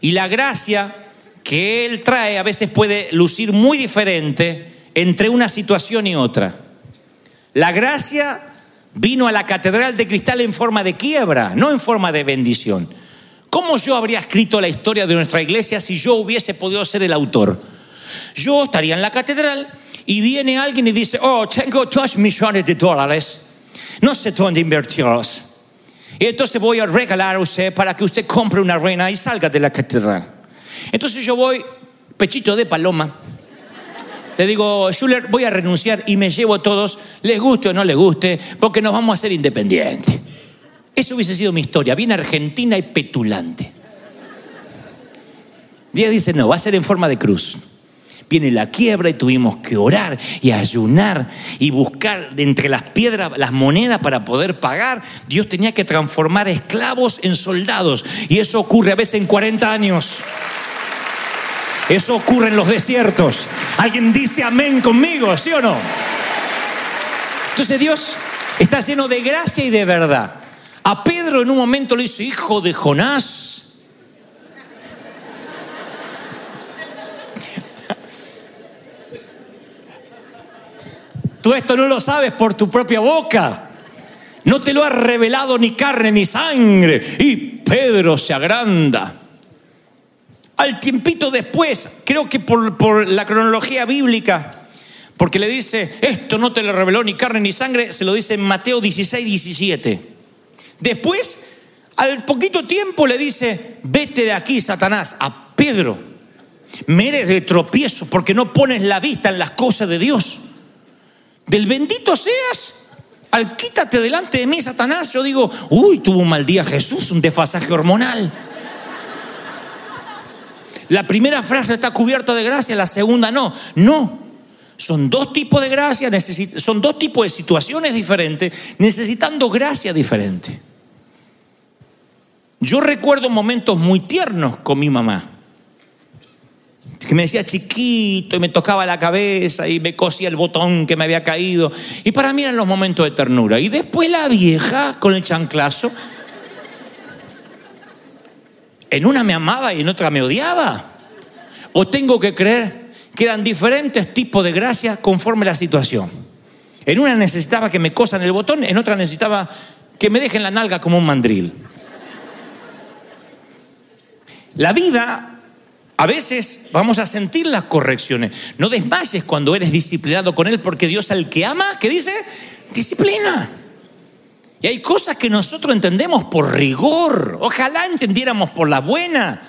y la gracia que Él trae a veces puede lucir muy diferente entre una situación y otra. La gracia vino a la catedral de cristal en forma de quiebra, no en forma de bendición. ¿Cómo yo habría escrito la historia de nuestra iglesia si yo hubiese podido ser el autor? Yo estaría en la catedral y viene alguien y dice, oh, tengo dos millones de dólares, no sé dónde invertirlos. Y entonces voy a regalar a usted para que usted compre una reina y salga de la catedral. Entonces yo voy, pechito de paloma, le digo, Schuller, voy a renunciar y me llevo a todos, les guste o no les guste, porque nos vamos a hacer independientes. Eso hubiese sido mi historia, bien argentina y petulante. Dios dice, no, va a ser en forma de cruz. Viene la quiebra y tuvimos que orar y ayunar y buscar de entre las piedras las monedas para poder pagar. Dios tenía que transformar esclavos en soldados y eso ocurre a veces en 40 años. Eso ocurre en los desiertos. Alguien dice amén conmigo, ¿sí o no? Entonces Dios está lleno de gracia y de verdad. A Pedro en un momento le dice, hijo de Jonás. Tú esto no lo sabes por tu propia boca. No te lo ha revelado ni carne ni sangre. Y Pedro se agranda. Al tiempito después, creo que por, la cronología bíblica, porque le dice, esto no te lo reveló ni carne ni sangre, se lo dice en Mateo 16, 17. Después, al poquito tiempo le dice, vete de aquí, Satanás, a Pedro. Me eres de tropiezo porque no pones la vista en las cosas de Dios. Del bendito seas, al quítate delante de mí, Satanás. Yo digo, uy, tuvo un mal día Jesús, un desfasaje hormonal. La primera frase está cubierta de gracia, la segunda no. No. Son dos tipos de gracia, son dos tipos de situaciones diferentes, necesitando gracia diferente. Yo recuerdo momentos muy tiernos con mi mamá, que me decía chiquito y me tocaba la cabeza y me cosía el botón que me había caído. Y para mí eran los momentos de ternura. Y después la vieja con el chanclazo. En una me amaba y en otra me odiaba. O tengo que creer que eran diferentes tipos de gracia conforme la situación. En una necesitaba que me cosan el botón, en otra necesitaba que me dejen la nalga como un mandril. La vida, a veces vamos a sentir las correcciones. No desmayes cuando eres disciplinado con Él, porque Dios al que ama, ¿qué dice? Disciplina. Y hay cosas que nosotros entendemos por rigor. Ojalá entendiéramos por la buena.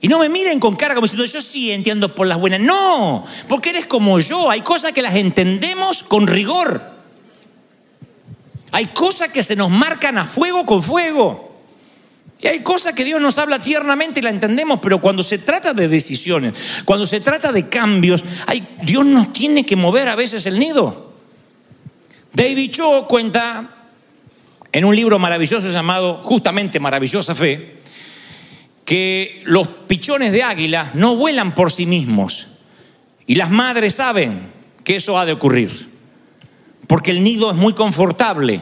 Y no me miren con cara como diciendo, yo sí entiendo por las buenas. No, porque eres como yo. Hay cosas que las entendemos con rigor. Hay cosas que se nos marcan a fuego con fuego. Y hay cosas que Dios nos habla tiernamente y la entendemos, pero cuando se trata de decisiones, cuando se trata de cambios, Dios nos tiene que mover a veces el nido. David Cho cuenta en un libro maravilloso llamado justamente Maravillosa Fe, que los pichones de águila no vuelan por sí mismos. Y las madres saben que eso ha de ocurrir. Porque el nido es muy confortable.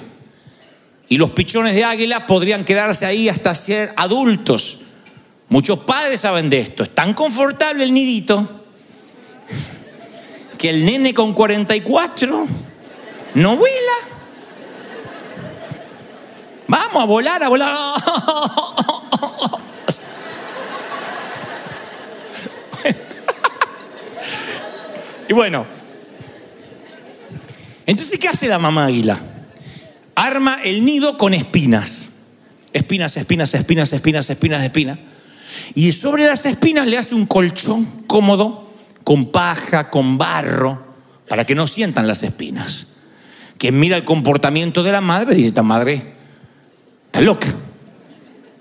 Y los pichones de águila podrían quedarse ahí hasta ser adultos. Muchos padres saben de esto. Es tan confortable el nidito que el nene con 44 no vuela. Vamos a volar, a volar. Y bueno, entonces, ¿qué hace la mamá águila? Arma el nido con espinas. Espinas, espinas, espinas, espinas, espinas, espinas. Y sobre las espinas le hace un colchón cómodo, con paja, con barro, para que no sientan las espinas. Quien mira el comportamiento de la madre dice, esta madre está loca.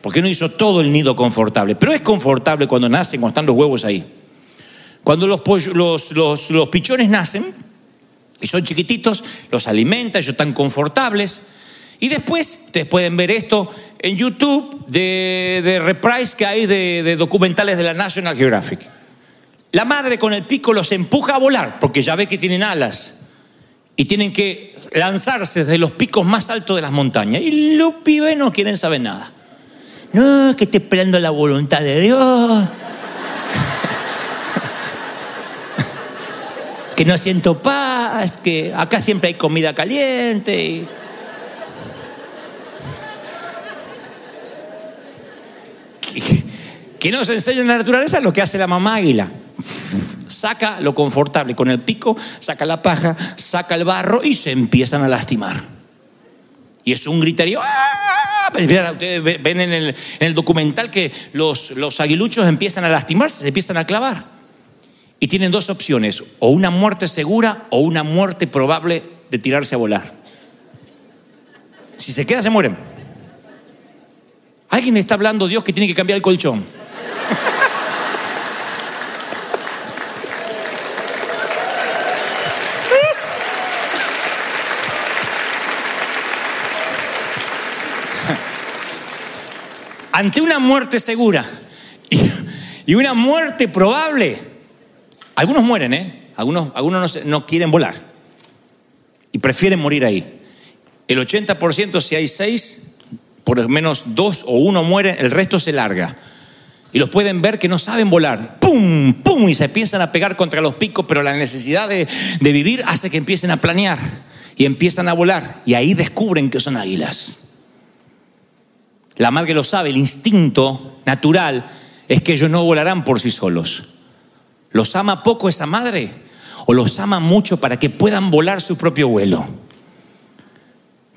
¿Por qué no hizo todo el nido confortable? Pero es confortable cuando nacen, cuando están los huevos ahí. Cuando los, pichones nacen y son chiquititos, los alimenta, ellos están confortables. Y después, ustedes pueden ver esto en YouTube de, reprise que hay de documentales de la National Geographic. La madre con el pico los empuja a volar, porque ya ve que tienen alas. Y tienen que lanzarse desde los picos más altos de las montañas. Y los pibes no quieren saber nada. No, que esté esperando la voluntad de Dios. que no siento paz, que acá siempre hay comida caliente. y- que nos enseña en la naturaleza lo que hace la mamá águila. Saca lo confortable con el pico, saca la paja, saca el barro y se empiezan a lastimar. Y es un griterío. ¡ah! Pues Ustedes ve- ven en el, en el documental que los, los aguiluchos empiezan a lastimarse, se empiezan a clavar. Y tienen dos opciones, o una muerte segura o una muerte probable de tirarse a volar. Si se queda, se mueren. Alguien está hablando, Dios, que tiene que cambiar el colchón. Ante una muerte segura y, una muerte probable, algunos mueren, ¿eh? Algunos, algunos no, no quieren volar y prefieren morir ahí. El 80%, si hay seis, por lo menos dos o uno mueren, el resto se larga. Y los pueden ver que no saben volar. ¡Pum! ¡Pum! Y se empiezan a pegar contra los picos, pero la necesidad de, de vivir hace que empiecen a planear y empiezan a volar. Y ahí descubren que son águilas. La madre lo sabe, el instinto natural es que ellos no volarán por sí solos. ¿Los ama poco esa madre? ¿O los ama mucho para que puedan volar su propio vuelo?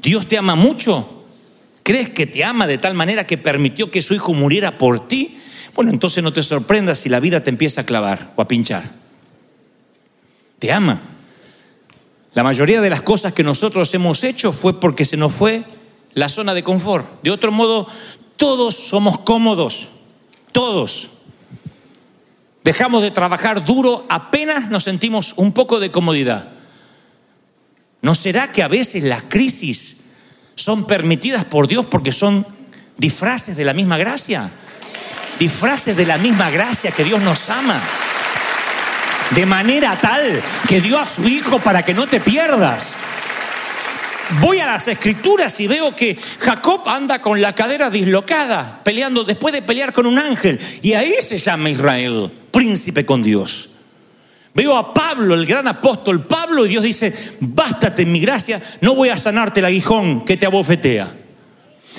¿Dios te ama mucho? ¿Crees que te ama de tal manera que permitió que su hijo muriera por ti? Bueno, entonces no te sorprendas si la vida te empieza a clavar o a pinchar. Te ama. La mayoría de las cosas que nosotros hemos hecho fue porque se nos fue la zona de confort. De otro modo, todos somos cómodos. Todos. Dejamos de trabajar duro apenas nos sentimos un poco de comodidad. ¿No será que a veces las crisis son permitidas por Dios porque son disfraces de la misma gracia? Disfraces de la misma gracia que Dios nos ama. De manera tal que dio a su Hijo para que no te pierdas. Voy a las escrituras y veo que Jacob anda con la cadera dislocada, peleando después de pelear con un ángel. Y ahí se llama Israel, príncipe con Dios. Veo a Pablo, el gran apóstol Pablo, y Dios dice, bástate mi gracia, no voy a sanarte el aguijón que te abofetea.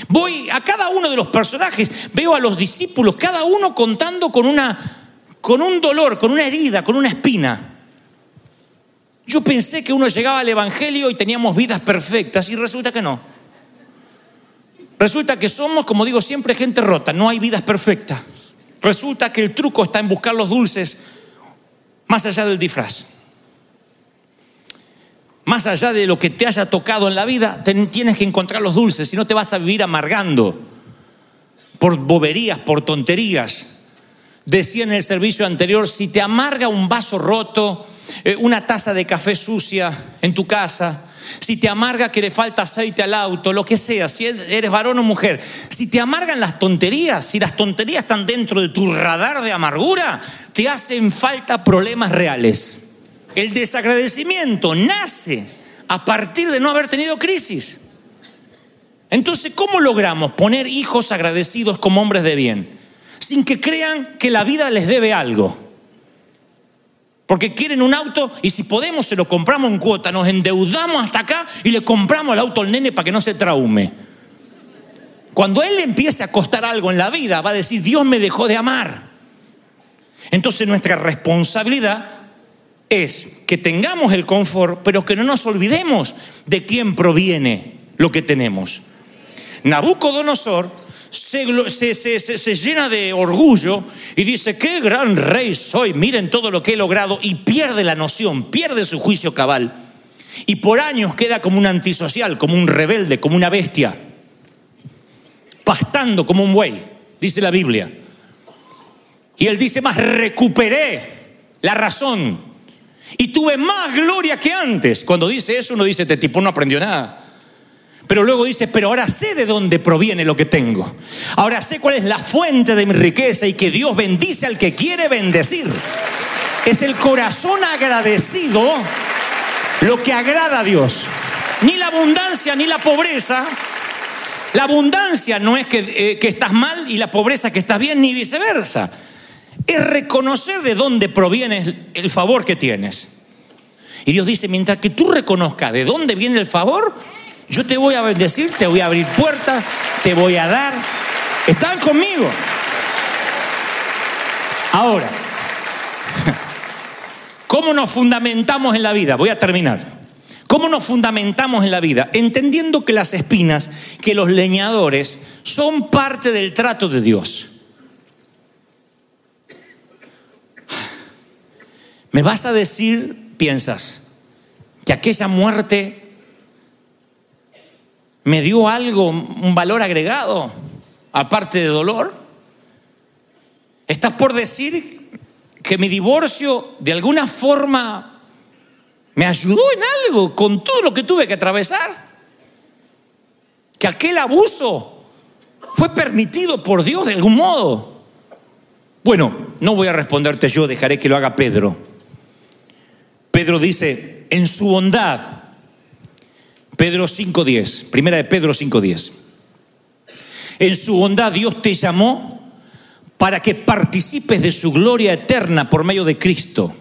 Voy a cada uno de los personajes, veo a los discípulos, cada uno contando con una con un dolor, con una herida, con una espina. Yo pensé que uno llegaba al evangelio y teníamos vidas perfectas y resulta que no. Resulta que somos, como digo siempre, gente rota, no hay vidas perfectas. Resulta que el truco está en buscar los dulces más allá del disfraz. Más allá de lo que te haya tocado en la vida, tienes que encontrar los dulces, si no te vas a vivir amargando por boberías, por tonterías. Decía en el servicio anterior, si te amarga un vaso roto, eh, una taza de café sucia en tu casa, si te amarga que le falta aceite al auto, lo que sea, si eres varón o mujer, si te amargan las tonterías, si las tonterías están dentro de tu radar de amargura, te hacen falta problemas reales. El desagradecimiento nace a partir de no haber tenido crisis. Entonces, ¿cómo logramos poner hijos agradecidos como hombres de bien? Sin que crean que la vida les debe algo. Porque quieren un auto y si podemos se lo compramos en cuota, nos endeudamos hasta acá y le compramos el auto al nene para que no se traume. Cuando él empiece a costar algo en la vida, va a decir, Dios me dejó de amar. Entonces nuestra responsabilidad es que tengamos el confort, pero que no nos olvidemos de quién proviene lo que tenemos. Nabucodonosor se, llena de orgullo y dice, qué gran rey soy, miren todo lo que he logrado y pierde la noción, pierde su juicio cabal. Y por años queda como un antisocial, como un rebelde, como una bestia, pastando como un buey, dice la Biblia. Y él dice más, recuperé la razón y tuve más gloria que antes. Cuando dice eso, uno dice, este tipo no aprendió nada. Pero luego dice, pero ahora sé de dónde proviene lo que tengo. Ahora sé cuál es la fuente de mi riqueza y que Dios bendice al que quiere bendecir. Es el corazón agradecido lo que agrada a Dios. Ni la abundancia ni la pobreza. La abundancia no es que, eh, que estás mal y la pobreza que estás bien, ni viceversa. Es reconocer de dónde proviene el- el favor que tienes. Y Dios dice, mientras que tú reconozcas de dónde viene el favor, yo te voy a bendecir, te voy a abrir puertas, te voy a dar. ¿Están conmigo? Ahora, ¿cómo nos fundamentamos en la vida? Voy a terminar. ¿Cómo nos fundamentamos en la vida? Entendiendo que las espinas, que los leñadores, son parte del trato de Dios. ¿Me vas a decir, piensas, que aquella muerte me dio algo, un valor agregado, aparte de dolor? ¿Estás por decir que mi divorcio de alguna forma me ayudó en algo con todo lo que tuve que atravesar? ¿Que aquel abuso fue permitido por Dios de algún modo? Bueno, no voy a responderte yo, dejaré que lo haga Pedro. Pedro dice, en su bondad, Pedro 5.10, primera de Pedro 5.10, en su bondad Dios te llamó para que participes de su gloria eterna por medio de Cristo.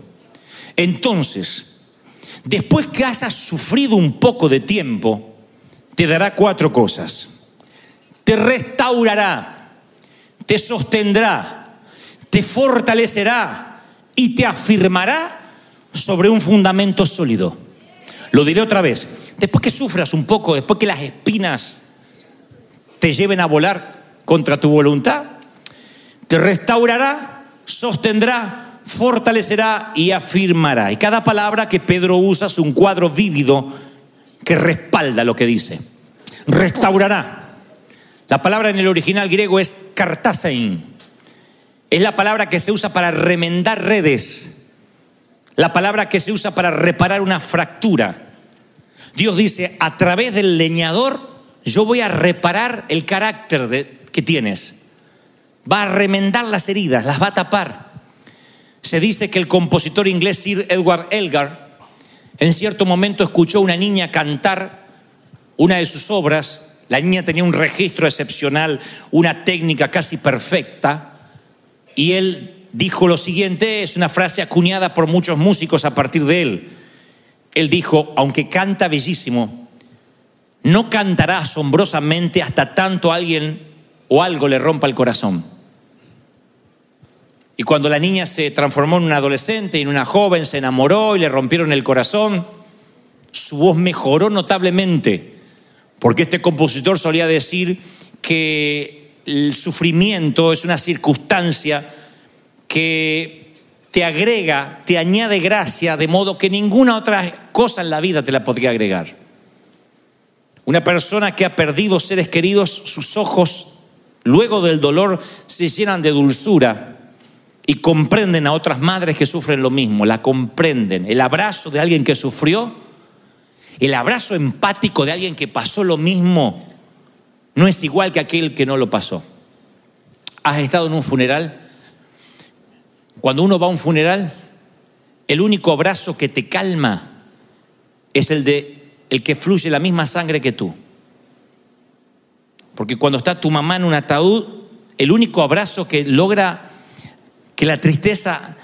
Entonces, después que hayas sufrido un poco de tiempo, te dará cuatro cosas. Te restaurará, te sostendrá, te fortalecerá y te afirmará sobre un fundamento sólido. Lo diré otra vez. Después que sufras un poco, después que las espinas te lleven a volar contra tu voluntad, te restaurará, sostendrá, fortalecerá y afirmará. Y cada palabra que Pedro usa es un cuadro vívido que respalda lo que dice. Restaurará. La palabra en el original griego es kartasein. Es la palabra que se usa para remendar redes. La palabra que se usa para reparar una fractura. Dios dice, a través del leñador yo voy a reparar el carácter que tienes. Va a remendar las heridas, las va a tapar. Se dice que el compositor inglés Sir Edward Elgar en cierto momento escuchó a una niña cantar una de sus obras. La niña tenía un registro excepcional, una técnica casi perfecta. Y él dijo lo siguiente, es una frase acuñada por muchos músicos a partir de él. Él dijo, aunque canta bellísimo, no cantará asombrosamente hasta tanto alguien o algo le rompa el corazón. Y cuando la niña se transformó en una adolescente y en una joven, se enamoró y le rompieron el corazón, su voz mejoró notablemente, porque este compositor solía decir que el sufrimiento es una circunstancia que te agrega, te añade gracia, de modo que ninguna otra cosa en la vida te la podría agregar. Una persona que ha perdido seres queridos, sus ojos, luego del dolor, se llenan de dulzura y comprenden a otras madres que sufren lo mismo, la comprenden. El abrazo de alguien que sufrió, el abrazo empático de alguien que pasó lo mismo, no es igual que aquel que no lo pasó. ¿Has estado en un funeral? Cuando uno va a un funeral, el único abrazo que te calma es el de el que fluye la misma sangre que tú. Porque cuando está tu mamá en un ataúd, el único abrazo que logra que la tristeza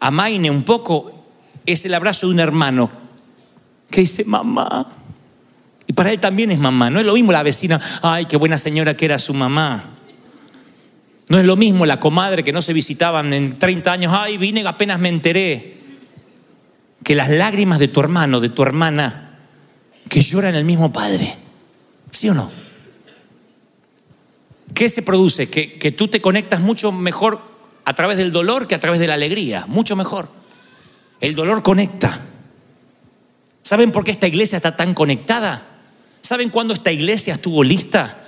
amaine un poco, es el abrazo de un hermano que dice, mamá. Y para él también es mamá. No es lo mismo la vecina, ay, qué buena señora que era su mamá. No es lo mismo la comadre que no se visitaban en 30 años, ay, vine, apenas me enteré. Que las lágrimas de tu hermano, de tu hermana, que lloran el mismo padre. ¿Sí o no? ¿Qué se produce? Que, que tú te conectas mucho mejor a través del dolor que a través de la alegría. Mucho mejor. El dolor conecta. ¿Saben por qué esta iglesia está tan conectada? ¿Saben cuándo esta iglesia estuvo lista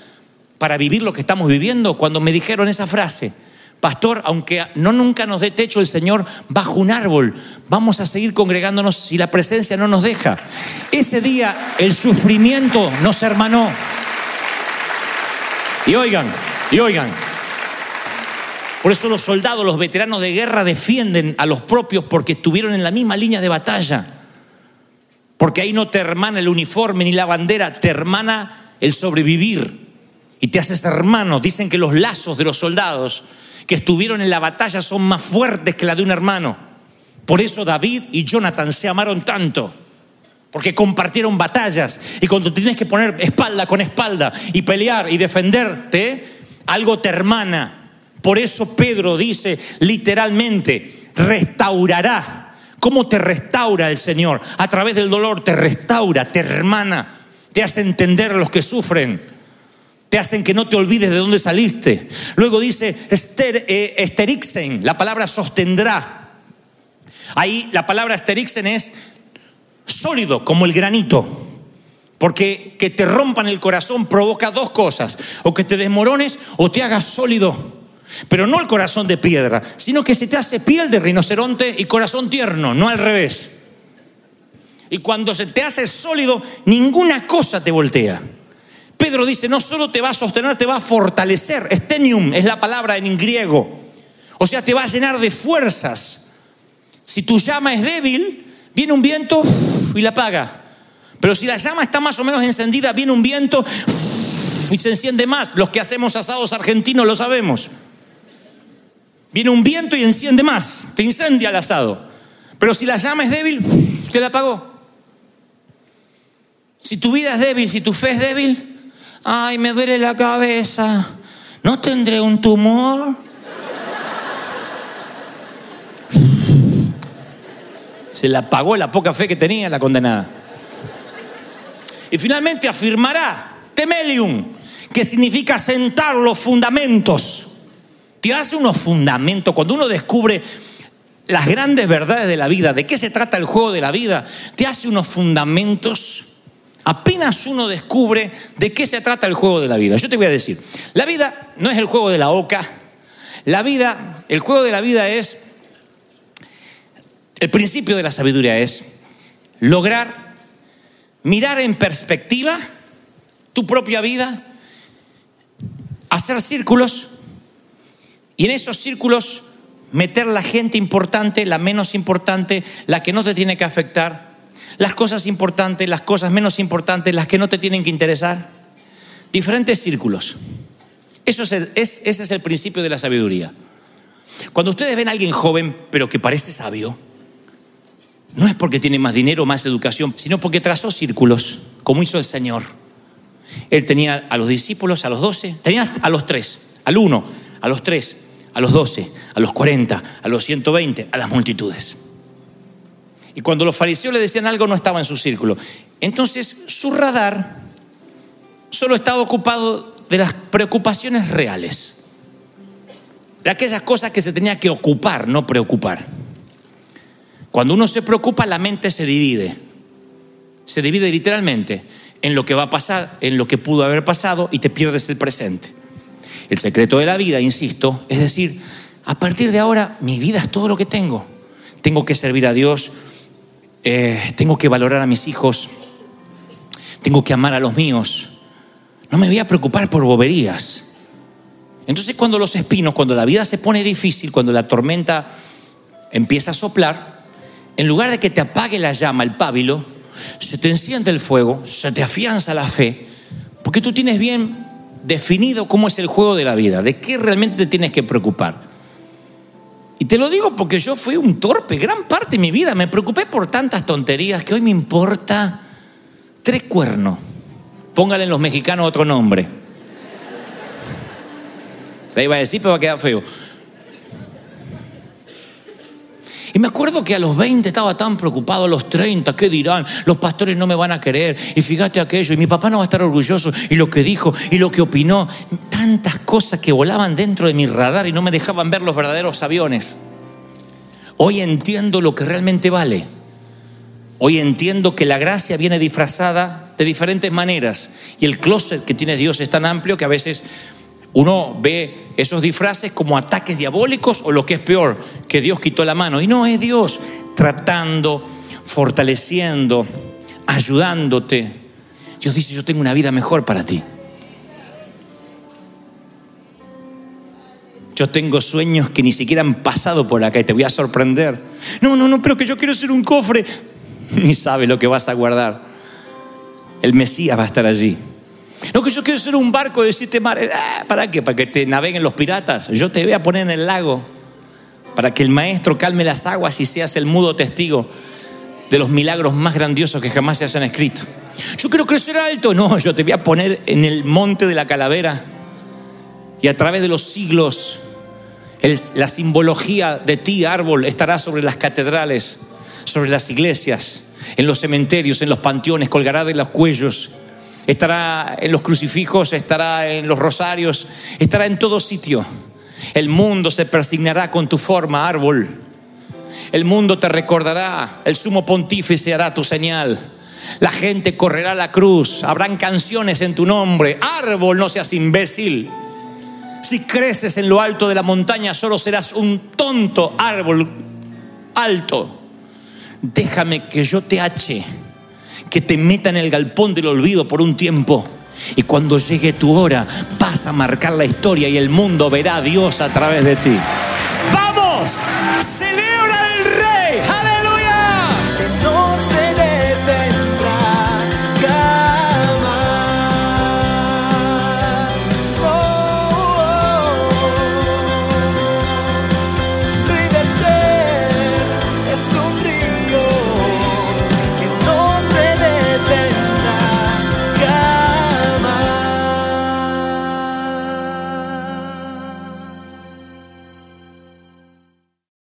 para vivir lo que estamos viviendo? Cuando me dijeron esa frase, pastor, aunque no nunca nos dé techo el Señor bajo un árbol, vamos a seguir congregándonos si la presencia no nos deja. Ese día el sufrimiento nos hermanó. Y oigan, y oigan, por eso los soldados, los veteranos de guerra defienden a los propios porque estuvieron en la misma línea de batalla. Porque ahí no te hermana el uniforme ni la bandera, te hermana el sobrevivir. Y te haces hermano. Dicen que los lazos de los soldados que estuvieron en la batalla son más fuertes que la de un hermano. Por eso David y Jonathan se amaron tanto. Porque compartieron batallas. Y cuando tienes que poner espalda con espalda y pelear y defenderte, algo te hermana. Por eso Pedro dice literalmente, restaurará. ¿Cómo te restaura el Señor? A través del dolor te restaura, te hermana, te hace entender a los que sufren, te hacen que no te olvides de dónde saliste. Luego dice ester, eh, esterixen, la palabra sostendrá. Ahí la palabra esterixen es sólido como el granito. Porque que te rompan el corazón provoca dos cosas, o que te desmorones o te hagas sólido. Pero no el corazón de piedra, sino que se te hace piel de rinoceronte y corazón tierno, no al revés. Y cuando se te hace sólido, ninguna cosa te voltea. Pedro dice, no solo te va a sostener, te va a fortalecer. Estenium es la palabra en griego. O sea, te va a llenar de fuerzas. Si tu llama es débil, viene un viento y la apaga. Pero si la llama está más o menos encendida, viene un viento y se enciende más. Los que hacemos asados argentinos lo sabemos. Viene un viento y enciende más, te incendia el asado. Pero si la llama es débil, te la apagó. Si tu vida es débil, si tu fe es débil, ay, me duele la cabeza, ¿no tendré un tumor? Se la apagó la poca fe que tenía la condenada. Y finalmente afirmará, temelium, que significa sentar los fundamentos. Te hace unos fundamentos. Cuando uno descubre las grandes verdades de la vida, de qué se trata el juego de la vida, te hace unos fundamentos. Apenas uno descubre de qué se trata el juego de la vida. Yo te voy a decir, la vida no es el juego de la oca. La vida, el juego de la vida es, el principio de la sabiduría es lograr mirar en perspectiva tu propia vida, hacer círculos y en esos círculos meter la gente importante, la menos importante, la que no te tiene que afectar, las cosas importantes, las cosas menos importantes, las que no te tienen que interesar. Diferentes círculos. Eso es, el, es ese es el principio de la sabiduría. Cuando ustedes ven a alguien joven, pero que parece sabio, no es porque tiene más dinero más educación, sino porque trazó círculos, como hizo el Señor. Él tenía a los discípulos, a los doce, tenía a los tres, al uno, a los tres, a los doce, a los cuarenta, a los ciento veinte, a las multitudes. Y cuando los fariseos le decían algo, no estaba en su círculo. Entonces, su radar solo estaba ocupado de las preocupaciones reales, de aquellas cosas que se tenía que ocupar, no preocupar. Cuando uno se preocupa, la mente se divide. Se divide literalmente en lo que va a pasar, en lo que pudo haber pasado y te pierdes el presente. El secreto de la vida, insisto, es decir, a partir de ahora mi vida es todo lo que tengo. Tengo que servir a Dios, eh, tengo que valorar a mis hijos, tengo que amar a los míos. No me voy a preocupar por boberías. Entonces cuando los espinos, cuando la vida se pone difícil, cuando la tormenta empieza a soplar, en lugar de que te apague la llama, el pábilo, se te enciende el fuego, se te afianza la fe, porque tú tienes bien definido cómo es el juego de la vida, de qué realmente te tienes que preocupar. Y te lo digo porque yo fui un torpe gran parte de mi vida. Me preocupé por tantas tonterías que hoy me importa tres cuernos. Póngale en los mexicanos otro nombre. Le iba a decir, pero va a quedar feo. Y me acuerdo que a los 20 estaba tan preocupado, a los 30, ¿qué dirán? Los pastores no me van a querer. Y fíjate aquello, y mi papá no va a estar orgulloso, y lo que dijo, y lo que opinó. Tantas cosas que volaban dentro de mi radar y no me dejaban ver los verdaderos aviones. Hoy entiendo lo que realmente vale. Hoy entiendo que la gracia viene disfrazada de diferentes maneras. Y el closet que tiene Dios es tan amplio que a veces uno ve esos disfraces como ataques diabólicos o lo que es peor, que Dios quitó la mano. Y no es Dios tratando, fortaleciendo, ayudándote. Dios dice, yo tengo una vida mejor para ti. Yo tengo sueños que ni siquiera han pasado por acá y te voy a sorprender. No, no, no, pero que yo quiero ser un cofre. Ni sabe lo que vas a guardar. El Mesías va a estar allí. No, que yo quiero ser un barco de siete mares. Ah, ¿Para qué? ¿Para que te naveguen los piratas? Yo te voy a poner en el lago para que el maestro calme las aguas y seas el mudo testigo de los milagros más grandiosos que jamás se hayan escrito. Yo quiero crecer alto. No, yo te voy a poner en el monte de la calavera y a través de los siglos la simbología de ti, árbol, estará sobre las catedrales, sobre las iglesias, en los cementerios, en los panteones, colgará de los cuellos, estará en los crucifijos, estará en los rosarios, estará en todo sitio. El mundo se persignará con tu forma, árbol. El mundo te recordará, el sumo pontífice hará tu señal. La gente correrá la cruz, habrán canciones en tu nombre. Árbol, no seas imbécil. Si creces en lo alto de la montaña, solo serás un tonto árbol alto. Déjame que yo te hache, que te meta en el galpón del olvido por un tiempo. Y cuando llegue tu hora, vas a marcar la historia y el mundo verá a Dios a través de ti.